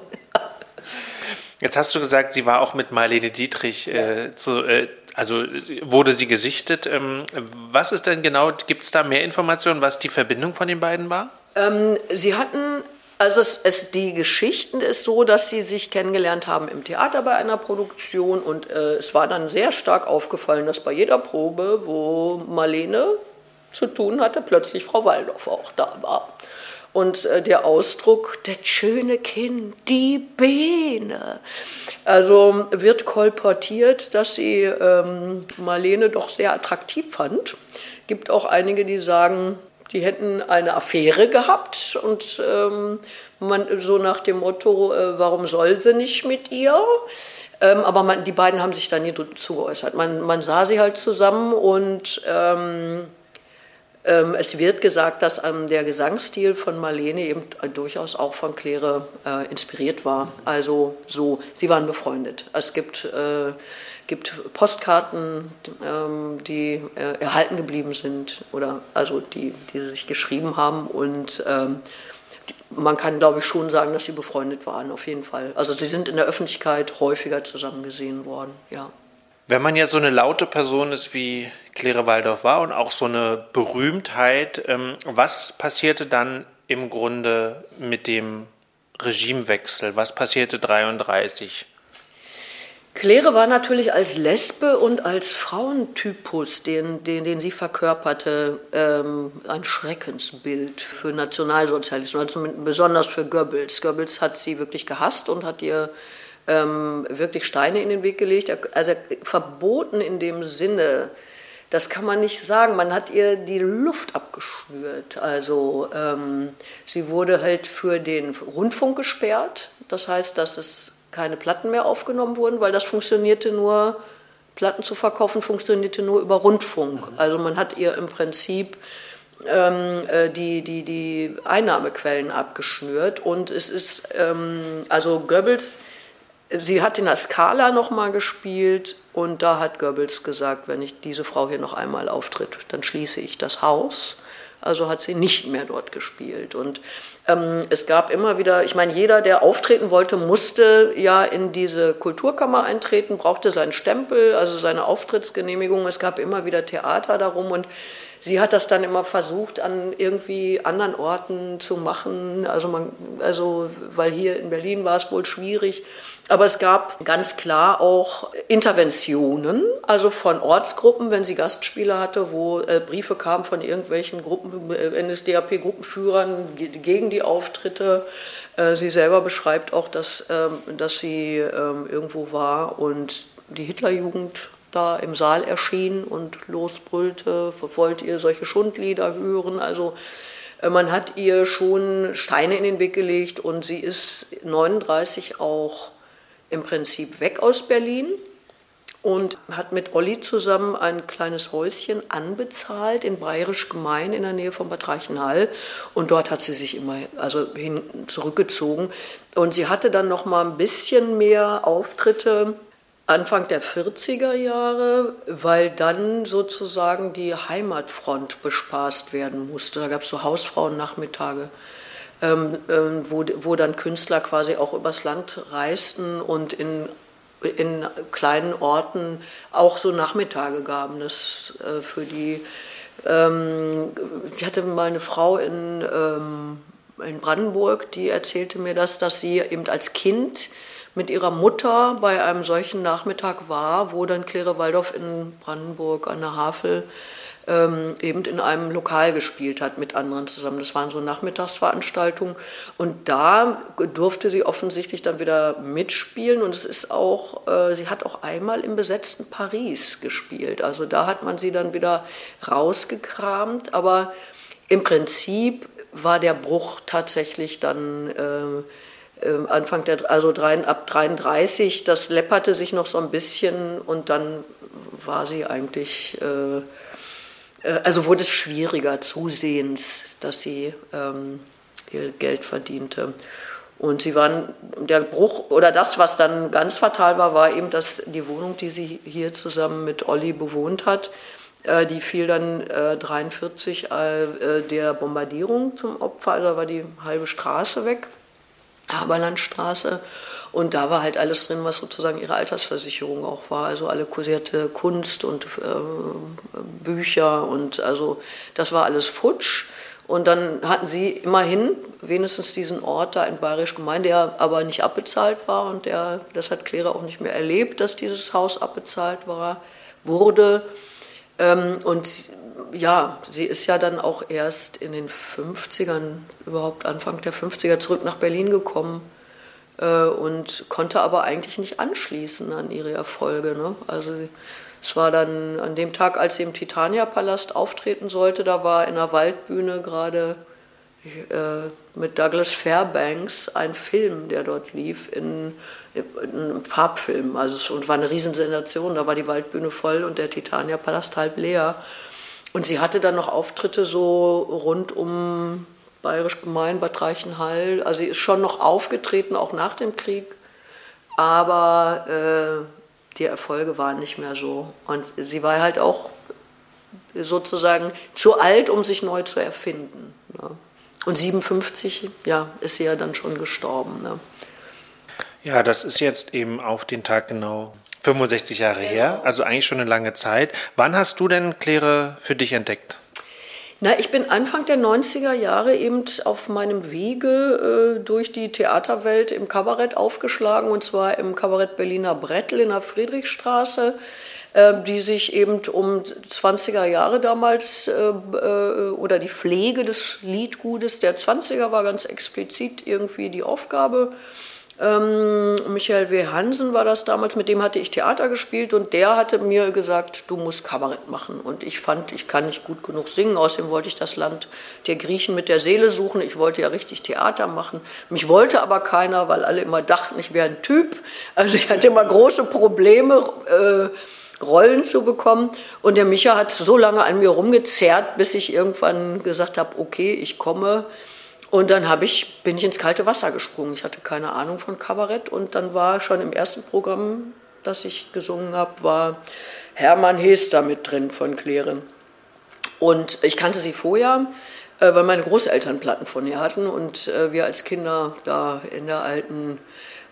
Jetzt hast du gesagt, sie war auch mit Marlene Dietrich äh, zu, äh, also wurde sie gesichtet. Ähm, was ist denn genau, gibt es da mehr Informationen, was die Verbindung von den beiden war? Ähm, sie hatten also es, es, die Geschichten ist so, dass sie sich kennengelernt haben im Theater bei einer Produktion und äh, es war dann sehr stark aufgefallen, dass bei jeder Probe, wo Marlene zu tun hatte, plötzlich Frau Waldorf auch da war. Und äh, der Ausdruck, das schöne Kind, die Beine. Also wird kolportiert, dass sie ähm, Marlene doch sehr attraktiv fand. Gibt auch einige, die sagen, die hätten eine Affäre gehabt und ähm, man, so nach dem Motto, äh, warum soll sie nicht mit ihr? Ähm, aber man, die beiden haben sich da nie dazu geäußert. Man, man sah sie halt zusammen und ähm es wird gesagt, dass ähm, der Gesangsstil von Marlene eben durchaus auch von Claire äh, inspiriert war. Also so, sie waren befreundet. Es gibt äh, gibt Postkarten, ähm, die äh, erhalten geblieben sind oder also die, die sich geschrieben haben und ähm, man kann, glaube ich, schon sagen, dass sie befreundet waren, auf jeden Fall. Also sie sind in der Öffentlichkeit häufiger zusammen gesehen worden, ja. Wenn man jetzt so eine laute Person ist wie Claire Waldorf war und auch so eine Berühmtheit, ähm, was passierte dann im Grunde mit dem Regimewechsel? Was passierte 33? Claire war natürlich als Lesbe und als Frauentypus, den, den, den sie verkörperte, ähm, ein Schreckensbild für Nationalsozialismus, also besonders für Goebbels. Goebbels hat sie wirklich gehasst und hat ihr ähm, wirklich Steine in den Weg gelegt. Also verboten in dem Sinne, das kann man nicht sagen. Man hat ihr die Luft abgeschnürt. Also ähm, sie wurde halt für den Rundfunk gesperrt. Das heißt, dass es keine Platten mehr aufgenommen wurden, weil das funktionierte nur, Platten zu verkaufen funktionierte nur über Rundfunk. Also man hat ihr im Prinzip ähm, äh, die, die, die Einnahmequellen abgeschnürt. Und es ist, ähm, also Goebbels, sie hat in der Skala nochmal gespielt und da hat Goebbels gesagt, wenn ich diese Frau hier noch einmal auftritt, dann schließe ich das Haus. Also hat sie nicht mehr dort gespielt. Und ähm, es gab immer wieder, ich meine, jeder, der auftreten wollte, musste ja in diese Kulturkammer eintreten, brauchte seinen Stempel, also seine Auftrittsgenehmigung. Es gab immer wieder Theater darum und sie hat das dann immer versucht, an irgendwie anderen Orten zu machen. Also, man, also weil hier in Berlin war es wohl schwierig. Aber es gab ganz klar auch Interventionen, also von Ortsgruppen, wenn sie Gastspieler hatte, wo äh, Briefe kamen von irgendwelchen Gruppen, äh, NSDAP-Gruppenführern gegen die Auftritte. Äh, sie selber beschreibt auch, dass, ähm, dass sie ähm, irgendwo war und die Hitlerjugend da im Saal erschien und losbrüllte, wollt ihr solche Schundlieder hören? Also äh, man hat ihr schon Steine in den Weg gelegt und sie ist 39 auch im Prinzip weg aus Berlin und hat mit Olli zusammen ein kleines Häuschen anbezahlt in Bayerisch Gemein in der Nähe von Bad Reichenhall. Und dort hat sie sich immer also hin zurückgezogen. Und sie hatte dann noch mal ein bisschen mehr Auftritte Anfang der 40er Jahre, weil dann sozusagen die Heimatfront bespaßt werden musste. Da gab es so Hausfrauennachmittage ähm, wo, wo dann Künstler quasi auch übers Land reisten und in, in kleinen Orten auch so Nachmittage gaben. Das äh, für die, ähm, ich hatte mal eine Frau in, ähm, in Brandenburg, die erzählte mir das, dass sie eben als Kind mit ihrer Mutter bei einem solchen Nachmittag war, wo dann Claire Waldorf in Brandenburg an der Havel ähm, eben in einem Lokal gespielt hat mit anderen zusammen. Das waren so Nachmittagsveranstaltungen und da durfte sie offensichtlich dann wieder mitspielen und es ist auch, äh, sie hat auch einmal im besetzten Paris gespielt. Also da hat man sie dann wieder rausgekramt, aber im Prinzip war der Bruch tatsächlich dann äh, äh Anfang der, also ab 33, das läpperte sich noch so ein bisschen und dann war sie eigentlich äh, also wurde es schwieriger zusehends, dass sie ähm, ihr Geld verdiente. Und sie waren, der Bruch oder das, was dann ganz fatal war, war eben, dass die Wohnung, die sie hier zusammen mit Olli bewohnt hat, äh, die fiel dann äh, 43 äh, äh, der Bombardierung zum Opfer, also war die halbe Straße weg, Haberlandstraße. Und da war halt alles drin, was sozusagen ihre Altersversicherung auch war. Also alle kursierte Kunst und äh, Bücher und also das war alles futsch. Und dann hatten sie immerhin wenigstens diesen Ort da in Bayerisch gemeint, der aber nicht abbezahlt war. Und der, das hat Claire auch nicht mehr erlebt, dass dieses Haus abbezahlt war, wurde. Ähm, und ja, sie ist ja dann auch erst in den 50ern, überhaupt Anfang der 50er, zurück nach Berlin gekommen und konnte aber eigentlich nicht anschließen an ihre Erfolge. Ne? Also es war dann an dem Tag, als sie im Titania-Palast auftreten sollte, da war in der Waldbühne gerade äh, mit Douglas Fairbanks ein Film, der dort lief, in, in einem Farbfilm. Also es war eine Riesensensation, da war die Waldbühne voll und der Titania-Palast halb leer. Und sie hatte dann noch Auftritte so rund um Bayerisch Gemein, Bad Reichenhall. Also sie ist schon noch aufgetreten, auch nach dem Krieg. Aber äh, die Erfolge waren nicht mehr so. Und sie war halt auch sozusagen zu alt, um sich neu zu erfinden. Ne? Und 57, ja, ist sie ja dann schon gestorben. Ne? Ja, das ist jetzt eben auf den Tag genau 65 Jahre genau. her, also eigentlich schon eine lange Zeit. Wann hast du denn Claire für dich entdeckt? Na, ich bin Anfang der 90er Jahre eben auf meinem Wege äh, durch die Theaterwelt im Kabarett aufgeschlagen, und zwar im Kabarett Berliner Brettel in der Friedrichstraße, äh, die sich eben um 20er Jahre damals äh, äh, oder die Pflege des Liedgutes der 20er war ganz explizit irgendwie die Aufgabe. Ähm, Michael W. Hansen war das damals, mit dem hatte ich Theater gespielt und der hatte mir gesagt, du musst Kabarett machen. Und ich fand, ich kann nicht gut genug singen, außerdem wollte ich das Land der Griechen mit der Seele suchen. Ich wollte ja richtig Theater machen. Mich wollte aber keiner, weil alle immer dachten, ich wäre ein Typ. Also ich hatte immer große Probleme. Äh, Rollen zu bekommen. Und der Micha hat so lange an mir rumgezerrt, bis ich irgendwann gesagt habe, okay, ich komme. Und dann ich, bin ich ins kalte Wasser gesprungen. Ich hatte keine Ahnung von Kabarett und dann war schon im ersten Programm, das ich gesungen habe, war Hermann Hester mit drin von Claire. Und ich kannte sie vorher, äh, weil meine Großeltern Platten von ihr hatten und äh, wir als Kinder da in der alten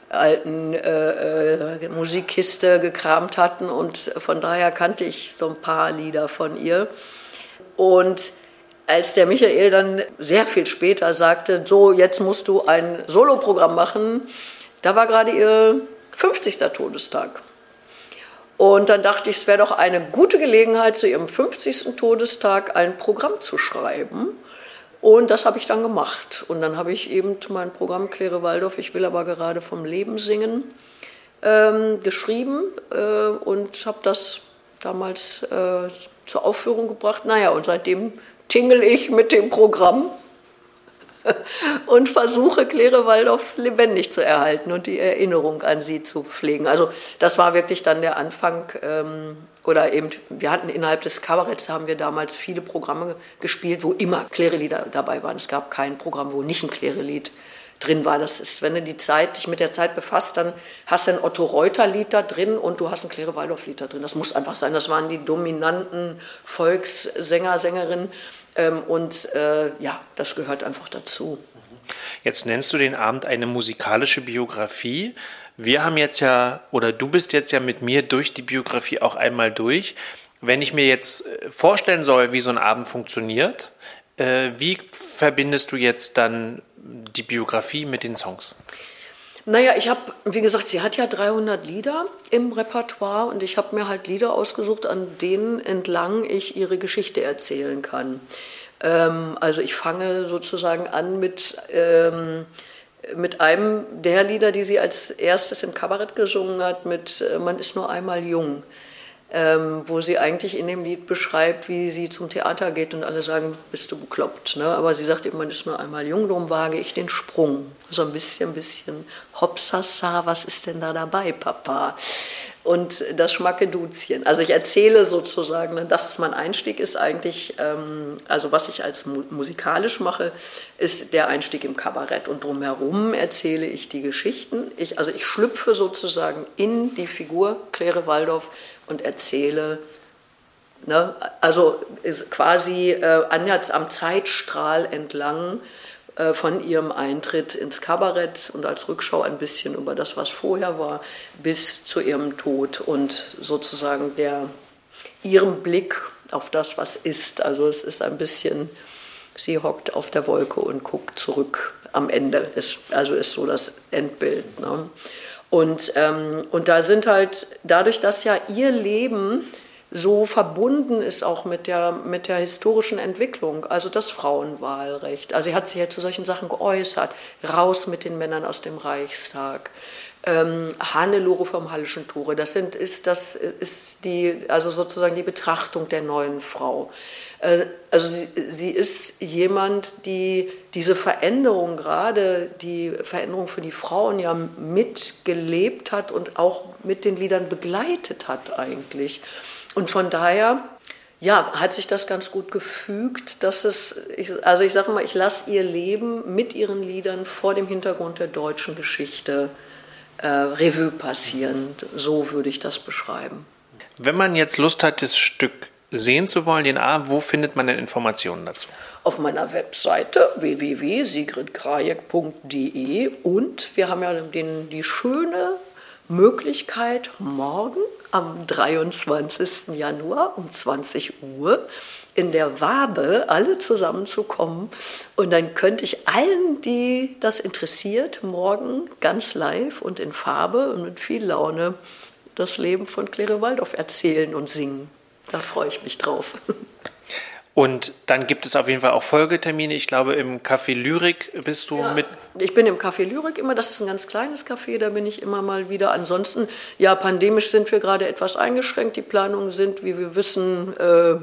alten äh, äh, Musikkiste gekramt hatten und von daher kannte ich so ein paar Lieder von ihr. Und als der Michael dann sehr viel später sagte, so jetzt musst du ein Soloprogramm machen, da war gerade ihr 50. Todestag. Und dann dachte ich, es wäre doch eine gute Gelegenheit, zu ihrem 50. Todestag ein Programm zu schreiben. Und das habe ich dann gemacht. Und dann habe ich eben mein Programm Claire Waldorf, ich will aber gerade vom Leben singen, ähm, geschrieben äh, und habe das damals äh, zur Aufführung gebracht. Naja, und seitdem tingle ich mit dem Programm und versuche Claire Waldorf lebendig zu erhalten und die Erinnerung an sie zu pflegen. Also das war wirklich dann der Anfang. Ähm, oder eben, wir hatten innerhalb des Kabaretts, haben wir damals viele Programme gespielt, wo immer Claire-Lieder dabei waren. Es gab kein Programm, wo nicht ein Claire-Lied drin war. Das ist, wenn du die Zeit, dich mit der Zeit befasst, dann hast du ein Otto Reuter-Lied da drin und du hast ein Claire Waldorf-Lied da drin. Das muss einfach sein. Das waren die dominanten Volkssänger, Sängerinnen. Ähm, und äh, ja, das gehört einfach dazu. Jetzt nennst du den Abend eine musikalische Biografie. Wir haben jetzt ja, oder du bist jetzt ja mit mir durch die Biografie auch einmal durch. Wenn ich mir jetzt äh, vorstellen soll, wie so ein Abend funktioniert, äh, wie verbindest du jetzt dann die Biografie mit den Songs? Naja, ich habe, wie gesagt, sie hat ja 300 Lieder im Repertoire und ich habe mir halt Lieder ausgesucht, an denen entlang ich ihre Geschichte erzählen kann. Ähm, also ich fange sozusagen an mit, ähm, mit einem der Lieder, die sie als erstes im Kabarett gesungen hat, mit äh, Man ist nur einmal jung ähm, wo sie eigentlich in dem Lied beschreibt, wie sie zum Theater geht und alle sagen, bist du bekloppt. Ne? Aber sie sagt eben, man ist nur einmal jung, darum wage ich den Sprung. So ein bisschen, bisschen Hopsasa, was ist denn da dabei, Papa? Und das Schmackeduzchen. Also ich erzähle sozusagen, ne, das ist mein Einstieg, ist eigentlich, ähm, also was ich als mu musikalisch mache, ist der Einstieg im Kabarett. Und drumherum erzähle ich die Geschichten. Ich, also ich schlüpfe sozusagen in die Figur Claire Waldorf und erzähle, ne, also quasi äh, am Zeitstrahl entlang von ihrem Eintritt ins Kabarett und als Rückschau ein bisschen über das, was vorher war, bis zu ihrem Tod und sozusagen der, ihrem Blick auf das, was ist. Also es ist ein bisschen, sie hockt auf der Wolke und guckt zurück am Ende. Ist, also ist so das Endbild. Ne? Und, ähm, und da sind halt, dadurch, dass ja ihr Leben so verbunden ist auch mit der, mit der historischen Entwicklung, also das Frauenwahlrecht. Also sie hat sich ja zu solchen Sachen geäußert, raus mit den Männern aus dem Reichstag, ähm, Hannelore vom Hallischen Tore, das, sind, ist, das ist die, also sozusagen die Betrachtung der neuen Frau. Äh, also sie, sie, ist jemand, die diese Veränderung, gerade die Veränderung für die Frauen ja mitgelebt hat und auch mit den Liedern begleitet hat eigentlich. Und von daher ja, hat sich das ganz gut gefügt, dass es, ich, also ich sage mal, ich lasse ihr Leben mit ihren Liedern vor dem Hintergrund der deutschen Geschichte äh, Revue passieren. So würde ich das beschreiben. Wenn man jetzt Lust hat, das Stück sehen zu wollen, den Abend, wo findet man denn Informationen dazu? Auf meiner Webseite www.sigridkrajek.de und wir haben ja den, die schöne Möglichkeit, morgen am 23. Januar um 20 Uhr in der Wabe alle zusammenzukommen. Und dann könnte ich allen, die das interessiert, morgen ganz live und in Farbe und mit viel Laune das Leben von Claire Waldorf erzählen und singen. Da freue ich mich drauf. Und dann gibt es auf jeden Fall auch Folgetermine. Ich glaube, im Café Lyrik bist du ja, mit. Ich bin im Café Lyrik immer, das ist ein ganz kleines Café, da bin ich immer mal wieder. Ansonsten, ja, pandemisch sind wir gerade etwas eingeschränkt. Die Planungen sind, wie wir wissen, äh,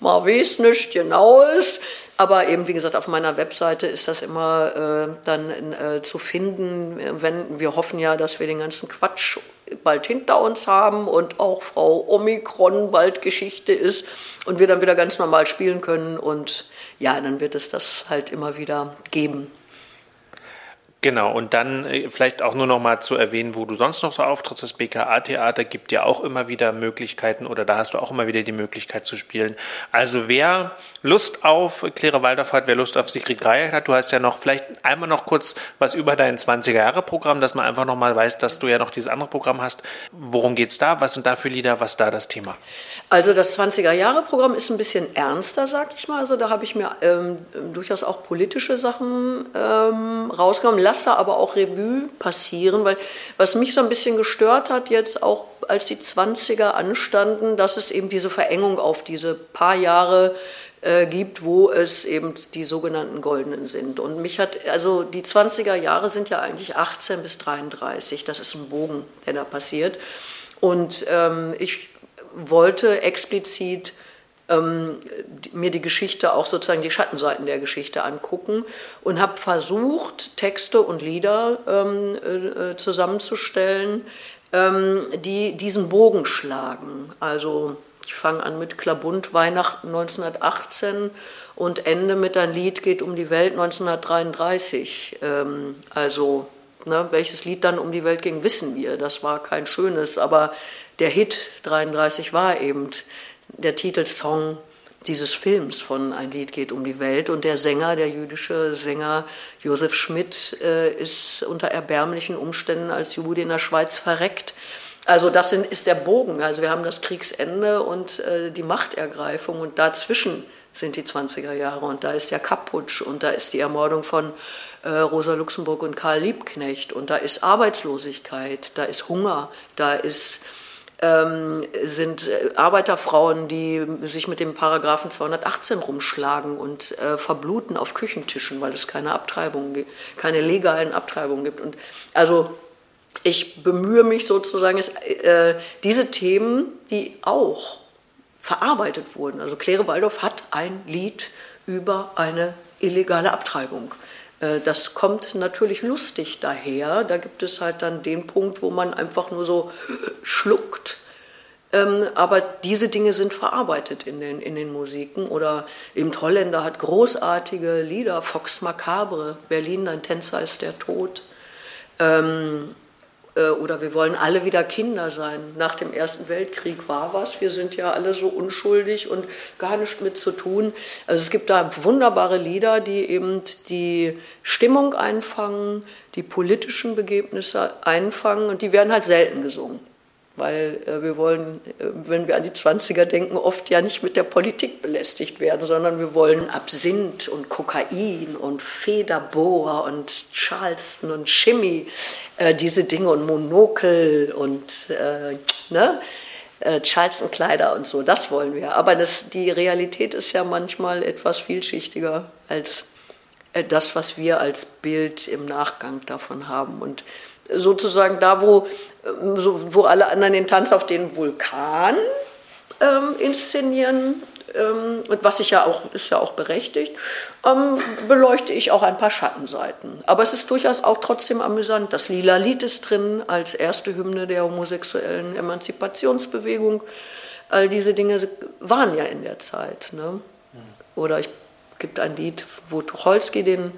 mal weiß nicht genau ist. Aber eben, wie gesagt, auf meiner Webseite ist das immer äh, dann äh, zu finden. Wenn, wir hoffen ja, dass wir den ganzen Quatsch bald hinter uns haben und auch Frau Omikron bald Geschichte ist und wir dann wieder ganz normal spielen können. Und ja, dann wird es das halt immer wieder geben. Genau, und dann äh, vielleicht auch nur noch mal zu erwähnen, wo du sonst noch so auftrittst. Das BKA-Theater gibt ja auch immer wieder Möglichkeiten oder da hast du auch immer wieder die Möglichkeit zu spielen. Also wer Lust auf Claire Waldorf hat, wer Lust auf Sigrid Greier hat, du hast ja noch vielleicht einmal noch kurz was über dein 20er-Jahre-Programm, dass man einfach noch mal weiß, dass du ja noch dieses andere Programm hast. Worum geht's da? Was sind da für Lieder? Was ist da das Thema? Also das 20er-Jahre-Programm ist ein bisschen ernster, sag ich mal. Also da habe ich mir ähm, durchaus auch politische Sachen ähm, rausgenommen lasse aber auch Revue passieren, weil was mich so ein bisschen gestört hat jetzt auch, als die 20er anstanden, dass es eben diese Verengung auf diese paar Jahre äh, gibt, wo es eben die sogenannten Goldenen sind. Und mich hat, also die 20er Jahre sind ja eigentlich 18 bis 33, das ist ein Bogen, der da passiert. Und ähm, ich wollte explizit ähm, mir die Geschichte, auch sozusagen die Schattenseiten der Geschichte angucken und habe versucht, Texte und Lieder ähm, äh, zusammenzustellen, ähm, die diesen Bogen schlagen. Also ich fange an mit Klabund Weihnachten 1918 und ende mit ein Lied geht um die Welt 1933. Ähm, also ne, welches Lied dann um die Welt ging, wissen wir. Das war kein schönes, aber der Hit 33 war eben der Titelsong dieses Films von Ein Lied geht um die Welt. Und der Sänger, der jüdische Sänger Josef Schmidt, äh, ist unter erbärmlichen Umständen als Jude in der Schweiz verreckt. Also das ist der Bogen. Also wir haben das Kriegsende und äh, die Machtergreifung und dazwischen sind die 20er Jahre und da ist der Kapputsch und da ist die Ermordung von äh, Rosa Luxemburg und Karl Liebknecht und da ist Arbeitslosigkeit, da ist Hunger, da ist ähm, sind äh, Arbeiterfrauen, die sich mit dem Paragraphen 218 rumschlagen und äh, verbluten auf Küchentischen, weil es keine Abtreibungen, keine legalen Abtreibungen gibt. Und also ich bemühe mich sozusagen, es, äh, diese Themen, die auch verarbeitet wurden. Also Claire Waldorf hat ein Lied über eine illegale Abtreibung. Äh, das kommt natürlich lustig daher. Da gibt es halt dann den Punkt, wo man einfach nur so schluckt. Ähm, aber diese Dinge sind verarbeitet in den, in den Musiken. Oder eben Holländer hat großartige Lieder, Fox Macabre, Berlin, ein Tänzer ist der Tod. Ähm, äh, oder wir wollen alle wieder Kinder sein. Nach dem Ersten Weltkrieg war was. Wir sind ja alle so unschuldig und gar nichts mit zu tun. Also es gibt da wunderbare Lieder, die eben die Stimmung einfangen, die politischen Begebnisse einfangen und die werden halt selten gesungen weil äh, wir wollen, äh, wenn wir an die 20er denken, oft ja nicht mit der Politik belästigt werden, sondern wir wollen Absinth und Kokain und Federbohr und Charleston und Chemie, äh, diese Dinge und Monokel und äh, ne? Charleston-Kleider und so, das wollen wir. Aber das, die Realität ist ja manchmal etwas vielschichtiger als das, was wir als Bild im Nachgang davon haben. Und sozusagen da, wo, ähm, so, wo alle anderen den Tanz auf den Vulkan ähm, inszenieren, ähm, und was ich ja auch, ist ja auch berechtigt, ähm, beleuchte ich auch ein paar Schattenseiten. Aber es ist durchaus auch trotzdem amüsant. Das Lila Lied ist drin als erste Hymne der homosexuellen Emanzipationsbewegung. All diese Dinge waren ja in der Zeit. Ne? Oder es gibt ein Lied, wo Tucholsky den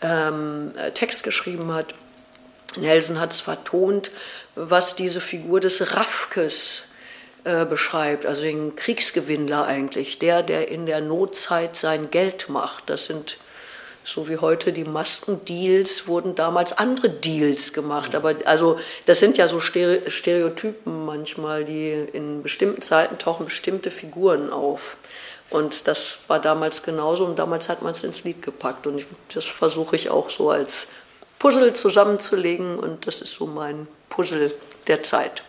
ähm, Text geschrieben hat. Nelson hat es vertont, was diese Figur des Raffkes äh, beschreibt, also den Kriegsgewinnler eigentlich, der, der in der Notzeit sein Geld macht. Das sind So wie heute die Maskendeals wurden damals andere Deals gemacht. Aber also das sind ja so Stereotypen manchmal, die in bestimmten Zeiten tauchen bestimmte Figuren auf. Und das war damals genauso und damals hat man es ins Lied gepackt. Und ich, das versuche ich auch so als Puzzle zusammenzulegen und das ist so mein Puzzle der Zeit.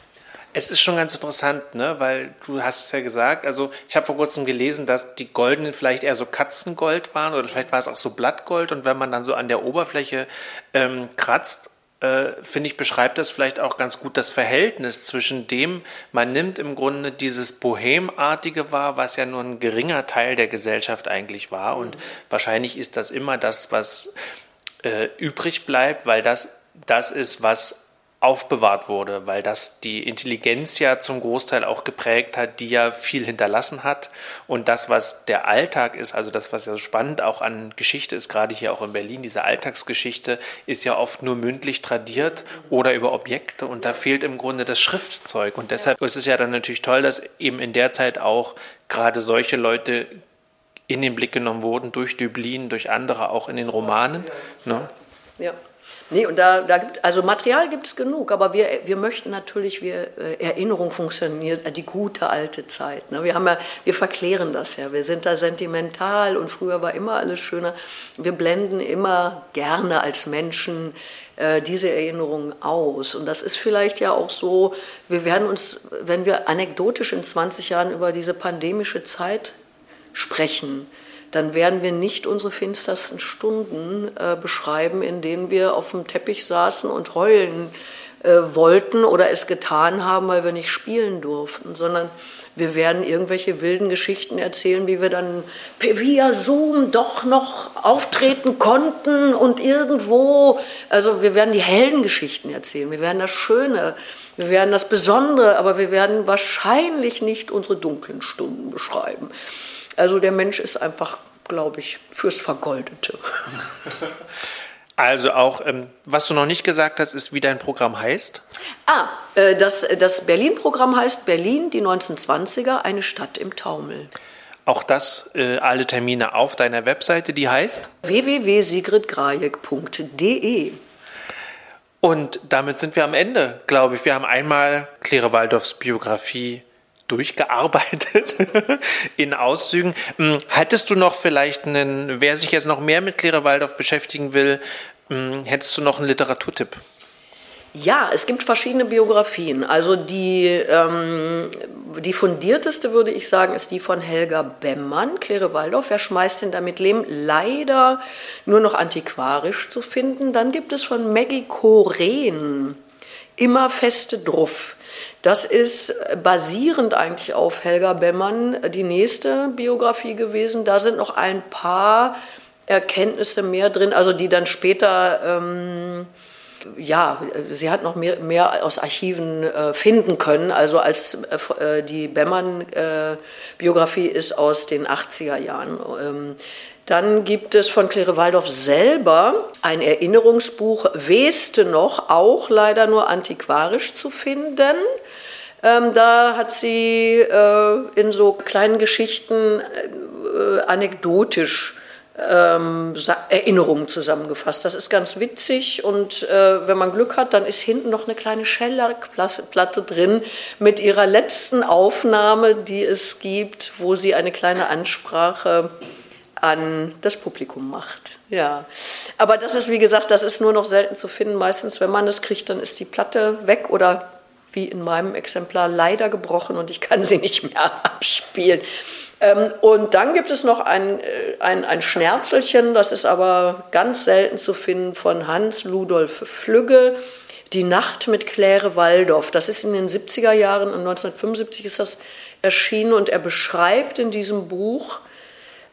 Es ist schon ganz interessant, ne? weil du hast es ja gesagt, also ich habe vor kurzem gelesen, dass die goldenen vielleicht eher so Katzengold waren oder vielleicht war es auch so Blattgold und wenn man dann so an der Oberfläche ähm, kratzt, äh, finde ich, beschreibt das vielleicht auch ganz gut das Verhältnis zwischen dem, man nimmt im Grunde dieses Bohemartige wahr, was ja nur ein geringer Teil der Gesellschaft eigentlich war und mhm. wahrscheinlich ist das immer das, was äh, übrig bleibt, weil das das ist, was aufbewahrt wurde, weil das die Intelligenz ja zum Großteil auch geprägt hat, die ja viel hinterlassen hat. Und das, was der Alltag ist, also das, was ja so spannend auch an Geschichte ist, gerade hier auch in Berlin, diese Alltagsgeschichte, ist ja oft nur mündlich tradiert oder über Objekte und da fehlt im Grunde das Schriftzeug. Und deshalb ist es ja dann natürlich toll, dass eben in der Zeit auch gerade solche Leute in den Blick genommen wurden durch Dublin, durch andere auch in den Romanen. Ne? Ja. Nee, und da, da gibt, also Material gibt es genug, aber wir, wir möchten natürlich, wir, äh, Erinnerung funktioniert, äh, die gute alte Zeit. Ne? Wir, haben ja, wir verklären das ja, wir sind da sentimental und früher war immer alles schöner. Wir blenden immer gerne als Menschen äh, diese Erinnerungen aus. Und das ist vielleicht ja auch so, wir werden uns, wenn wir anekdotisch in 20 Jahren über diese pandemische Zeit sprechen, dann werden wir nicht unsere finstersten Stunden äh, beschreiben, in denen wir auf dem Teppich saßen und heulen äh, wollten oder es getan haben, weil wir nicht spielen durften, sondern wir werden irgendwelche wilden Geschichten erzählen, wie wir dann via Zoom doch noch auftreten konnten und irgendwo, also wir werden die Heldengeschichten erzählen, wir werden das Schöne, wir werden das Besondere, aber wir werden wahrscheinlich nicht unsere dunklen Stunden beschreiben. Also der Mensch ist einfach, glaube ich, fürs Vergoldete. Also auch, ähm, was du noch nicht gesagt hast, ist, wie dein Programm heißt? Ah, äh, das, das Berlin-Programm heißt Berlin, die 1920er, eine Stadt im Taumel. Auch das, äh, alle Termine auf deiner Webseite, die heißt? www.sigridgrajek.de. Und damit sind wir am Ende, glaube ich. Wir haben einmal Claire Waldorfs Biografie durchgearbeitet in Auszügen. Hm, Hattest du noch vielleicht einen, wer sich jetzt noch mehr mit Claire Waldorf beschäftigen will, hm, hättest du noch einen Literaturtipp? Ja, es gibt verschiedene Biografien. Also die, ähm, die fundierteste, würde ich sagen, ist die von Helga Bemmann, Claire Waldorf. Wer schmeißt denn damit Leben? Leider nur noch antiquarisch zu finden. Dann gibt es von Maggie Koren immer feste Druff. Das ist basierend eigentlich auf Helga Bemmann die nächste Biografie gewesen. Da sind noch ein paar Erkenntnisse mehr drin, also die dann später, ähm, ja, sie hat noch mehr, mehr aus Archiven äh, finden können. Also als äh, die Bemmann-Biografie äh, ist aus den 80er Jahren. Ähm, dann gibt es von Claire Waldorf selber ein Erinnerungsbuch, Weste noch, auch leider nur antiquarisch zu finden. Ähm, da hat sie äh, in so kleinen Geschichten äh, anekdotisch ähm, Erinnerungen zusammengefasst. Das ist ganz witzig und äh, wenn man Glück hat, dann ist hinten noch eine kleine Schellackplatte drin mit ihrer letzten Aufnahme, die es gibt, wo sie eine kleine Ansprache an das Publikum macht. Ja, aber das ist wie gesagt, das ist nur noch selten zu finden. Meistens, wenn man es kriegt, dann ist die Platte weg oder wie in meinem Exemplar leider gebrochen und ich kann sie nicht mehr abspielen. Ähm, und dann gibt es noch ein, äh, ein, ein Schnärzelchen, das ist aber ganz selten zu finden, von Hans Ludolf Flügge. Die Nacht mit Claire Waldorf. Das ist in den 70er Jahren, 1975 ist das erschienen und er beschreibt in diesem Buch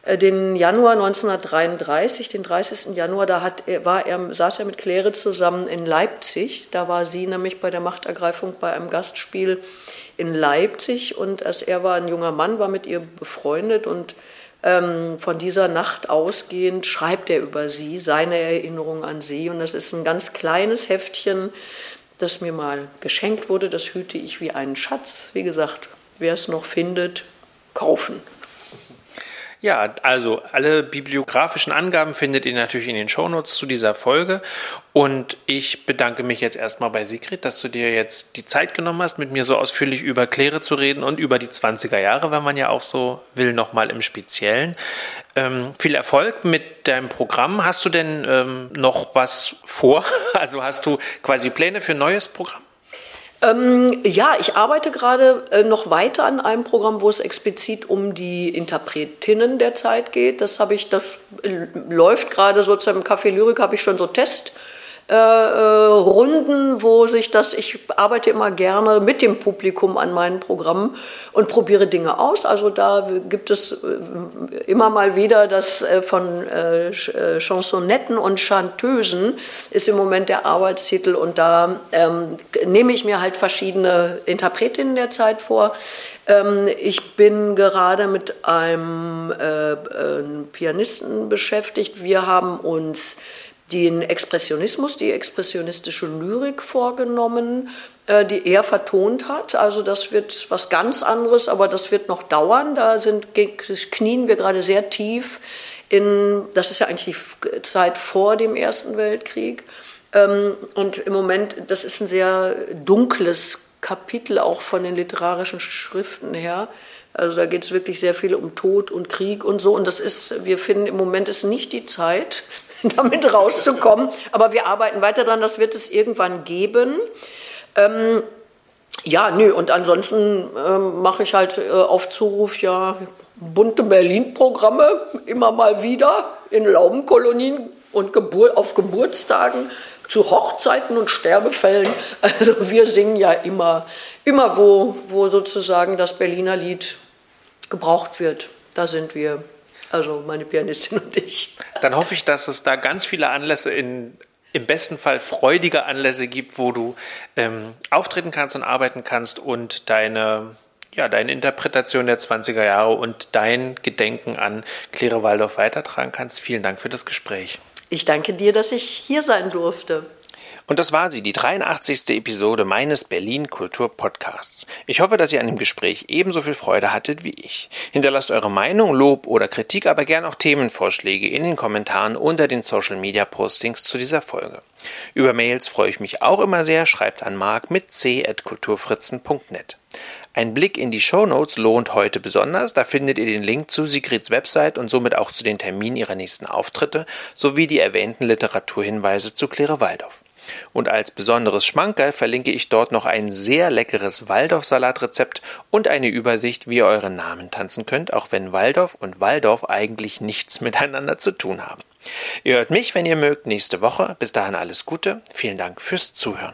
den Januar 1933, den 30. Januar, da hat, war er, saß er mit Claire zusammen in Leipzig. Da war sie nämlich bei der Machtergreifung bei einem Gastspiel in Leipzig und als er war ein junger Mann, war mit ihr befreundet und ähm, von dieser Nacht ausgehend schreibt er über sie, seine Erinnerung an sie. Und das ist ein ganz kleines Heftchen, das mir mal geschenkt wurde. Das hüte ich wie einen Schatz. Wie gesagt, wer es noch findet, kaufen. Ja, also alle bibliografischen Angaben findet ihr natürlich in den Shownotes zu dieser Folge. Und ich bedanke mich jetzt erstmal bei Sigrid, dass du dir jetzt die Zeit genommen hast, mit mir so ausführlich über Kläre zu reden und über die 20er Jahre, wenn man ja auch so will, nochmal im Speziellen. Ähm, viel Erfolg mit deinem Programm. Hast du denn ähm, noch was vor? Also hast du quasi Pläne für ein neues Programm? Ähm, ja, ich arbeite gerade äh, noch weiter an einem Programm, wo es explizit um die Interpretinnen der Zeit geht. Das habe ich, das äh, läuft gerade sozusagen im Café Lyrik, habe ich schon so Test äh, äh, Runden, wo sich das, ich arbeite immer gerne mit dem Publikum an meinen Programmen und probiere Dinge aus. Also da gibt es äh, immer mal wieder das äh, von äh, Chansonetten und Chanteusen ist im Moment der Arbeitstitel und da ähm, nehme ich mir halt verschiedene Interpretinnen der Zeit vor. Ähm, ich bin gerade mit einem äh, Pianisten beschäftigt. Wir haben uns den Expressionismus, die expressionistische Lyrik vorgenommen, äh, die er vertont hat. Also das wird was ganz anderes, aber das wird noch dauern. Da sind, knien wir gerade sehr tief in, das ist ja eigentlich die Zeit vor dem Ersten Weltkrieg. Ähm, und im Moment, das ist ein sehr dunkles Kapitel auch von den literarischen Schriften her. Also da geht es wirklich sehr viel um Tod und Krieg und so. Und das ist, wir finden im Moment ist nicht die Zeit, damit rauszukommen. Aber wir arbeiten weiter daran, das wird es irgendwann geben. Ähm, ja, nö, und ansonsten ähm, mache ich halt äh, auf Zuruf ja bunte Berlin-Programme immer mal wieder in Laubenkolonien und Gebur auf Geburtstagen zu Hochzeiten und Sterbefällen. Also wir singen ja immer, immer wo, wo sozusagen das Berliner Lied gebraucht wird. Da sind wir also meine Pianistin und ich. Dann hoffe ich, dass es da ganz viele Anlässe in im besten Fall freudige Anlässe gibt, wo du ähm, auftreten kannst und arbeiten kannst und deine, ja, deine Interpretation der 20er Jahre und dein Gedenken an Claire Waldorf weitertragen kannst. Vielen Dank für das Gespräch. Ich danke dir, dass ich hier sein durfte. Und das war sie, die 83. Episode meines Berlin Kultur Podcasts. Ich hoffe, dass ihr an dem Gespräch ebenso viel Freude hattet wie ich. Hinterlasst eure Meinung, Lob oder Kritik, aber gern auch Themenvorschläge in den Kommentaren unter den Social Media Postings zu dieser Folge. Über Mails freue ich mich auch immer sehr. Schreibt an mark mit c.kulturfritzen.net. Ein Blick in die Show Notes lohnt heute besonders. Da findet ihr den Link zu Sigrids Website und somit auch zu den Terminen ihrer nächsten Auftritte sowie die erwähnten Literaturhinweise zu Claire Waldorf. Und als besonderes Schmankerl verlinke ich dort noch ein sehr leckeres Waldorf-Salatrezept und eine Übersicht, wie ihr euren Namen tanzen könnt, auch wenn Waldorf und Waldorf eigentlich nichts miteinander zu tun haben. Ihr hört mich, wenn ihr mögt, nächste Woche. Bis dahin alles Gute. Vielen Dank fürs Zuhören.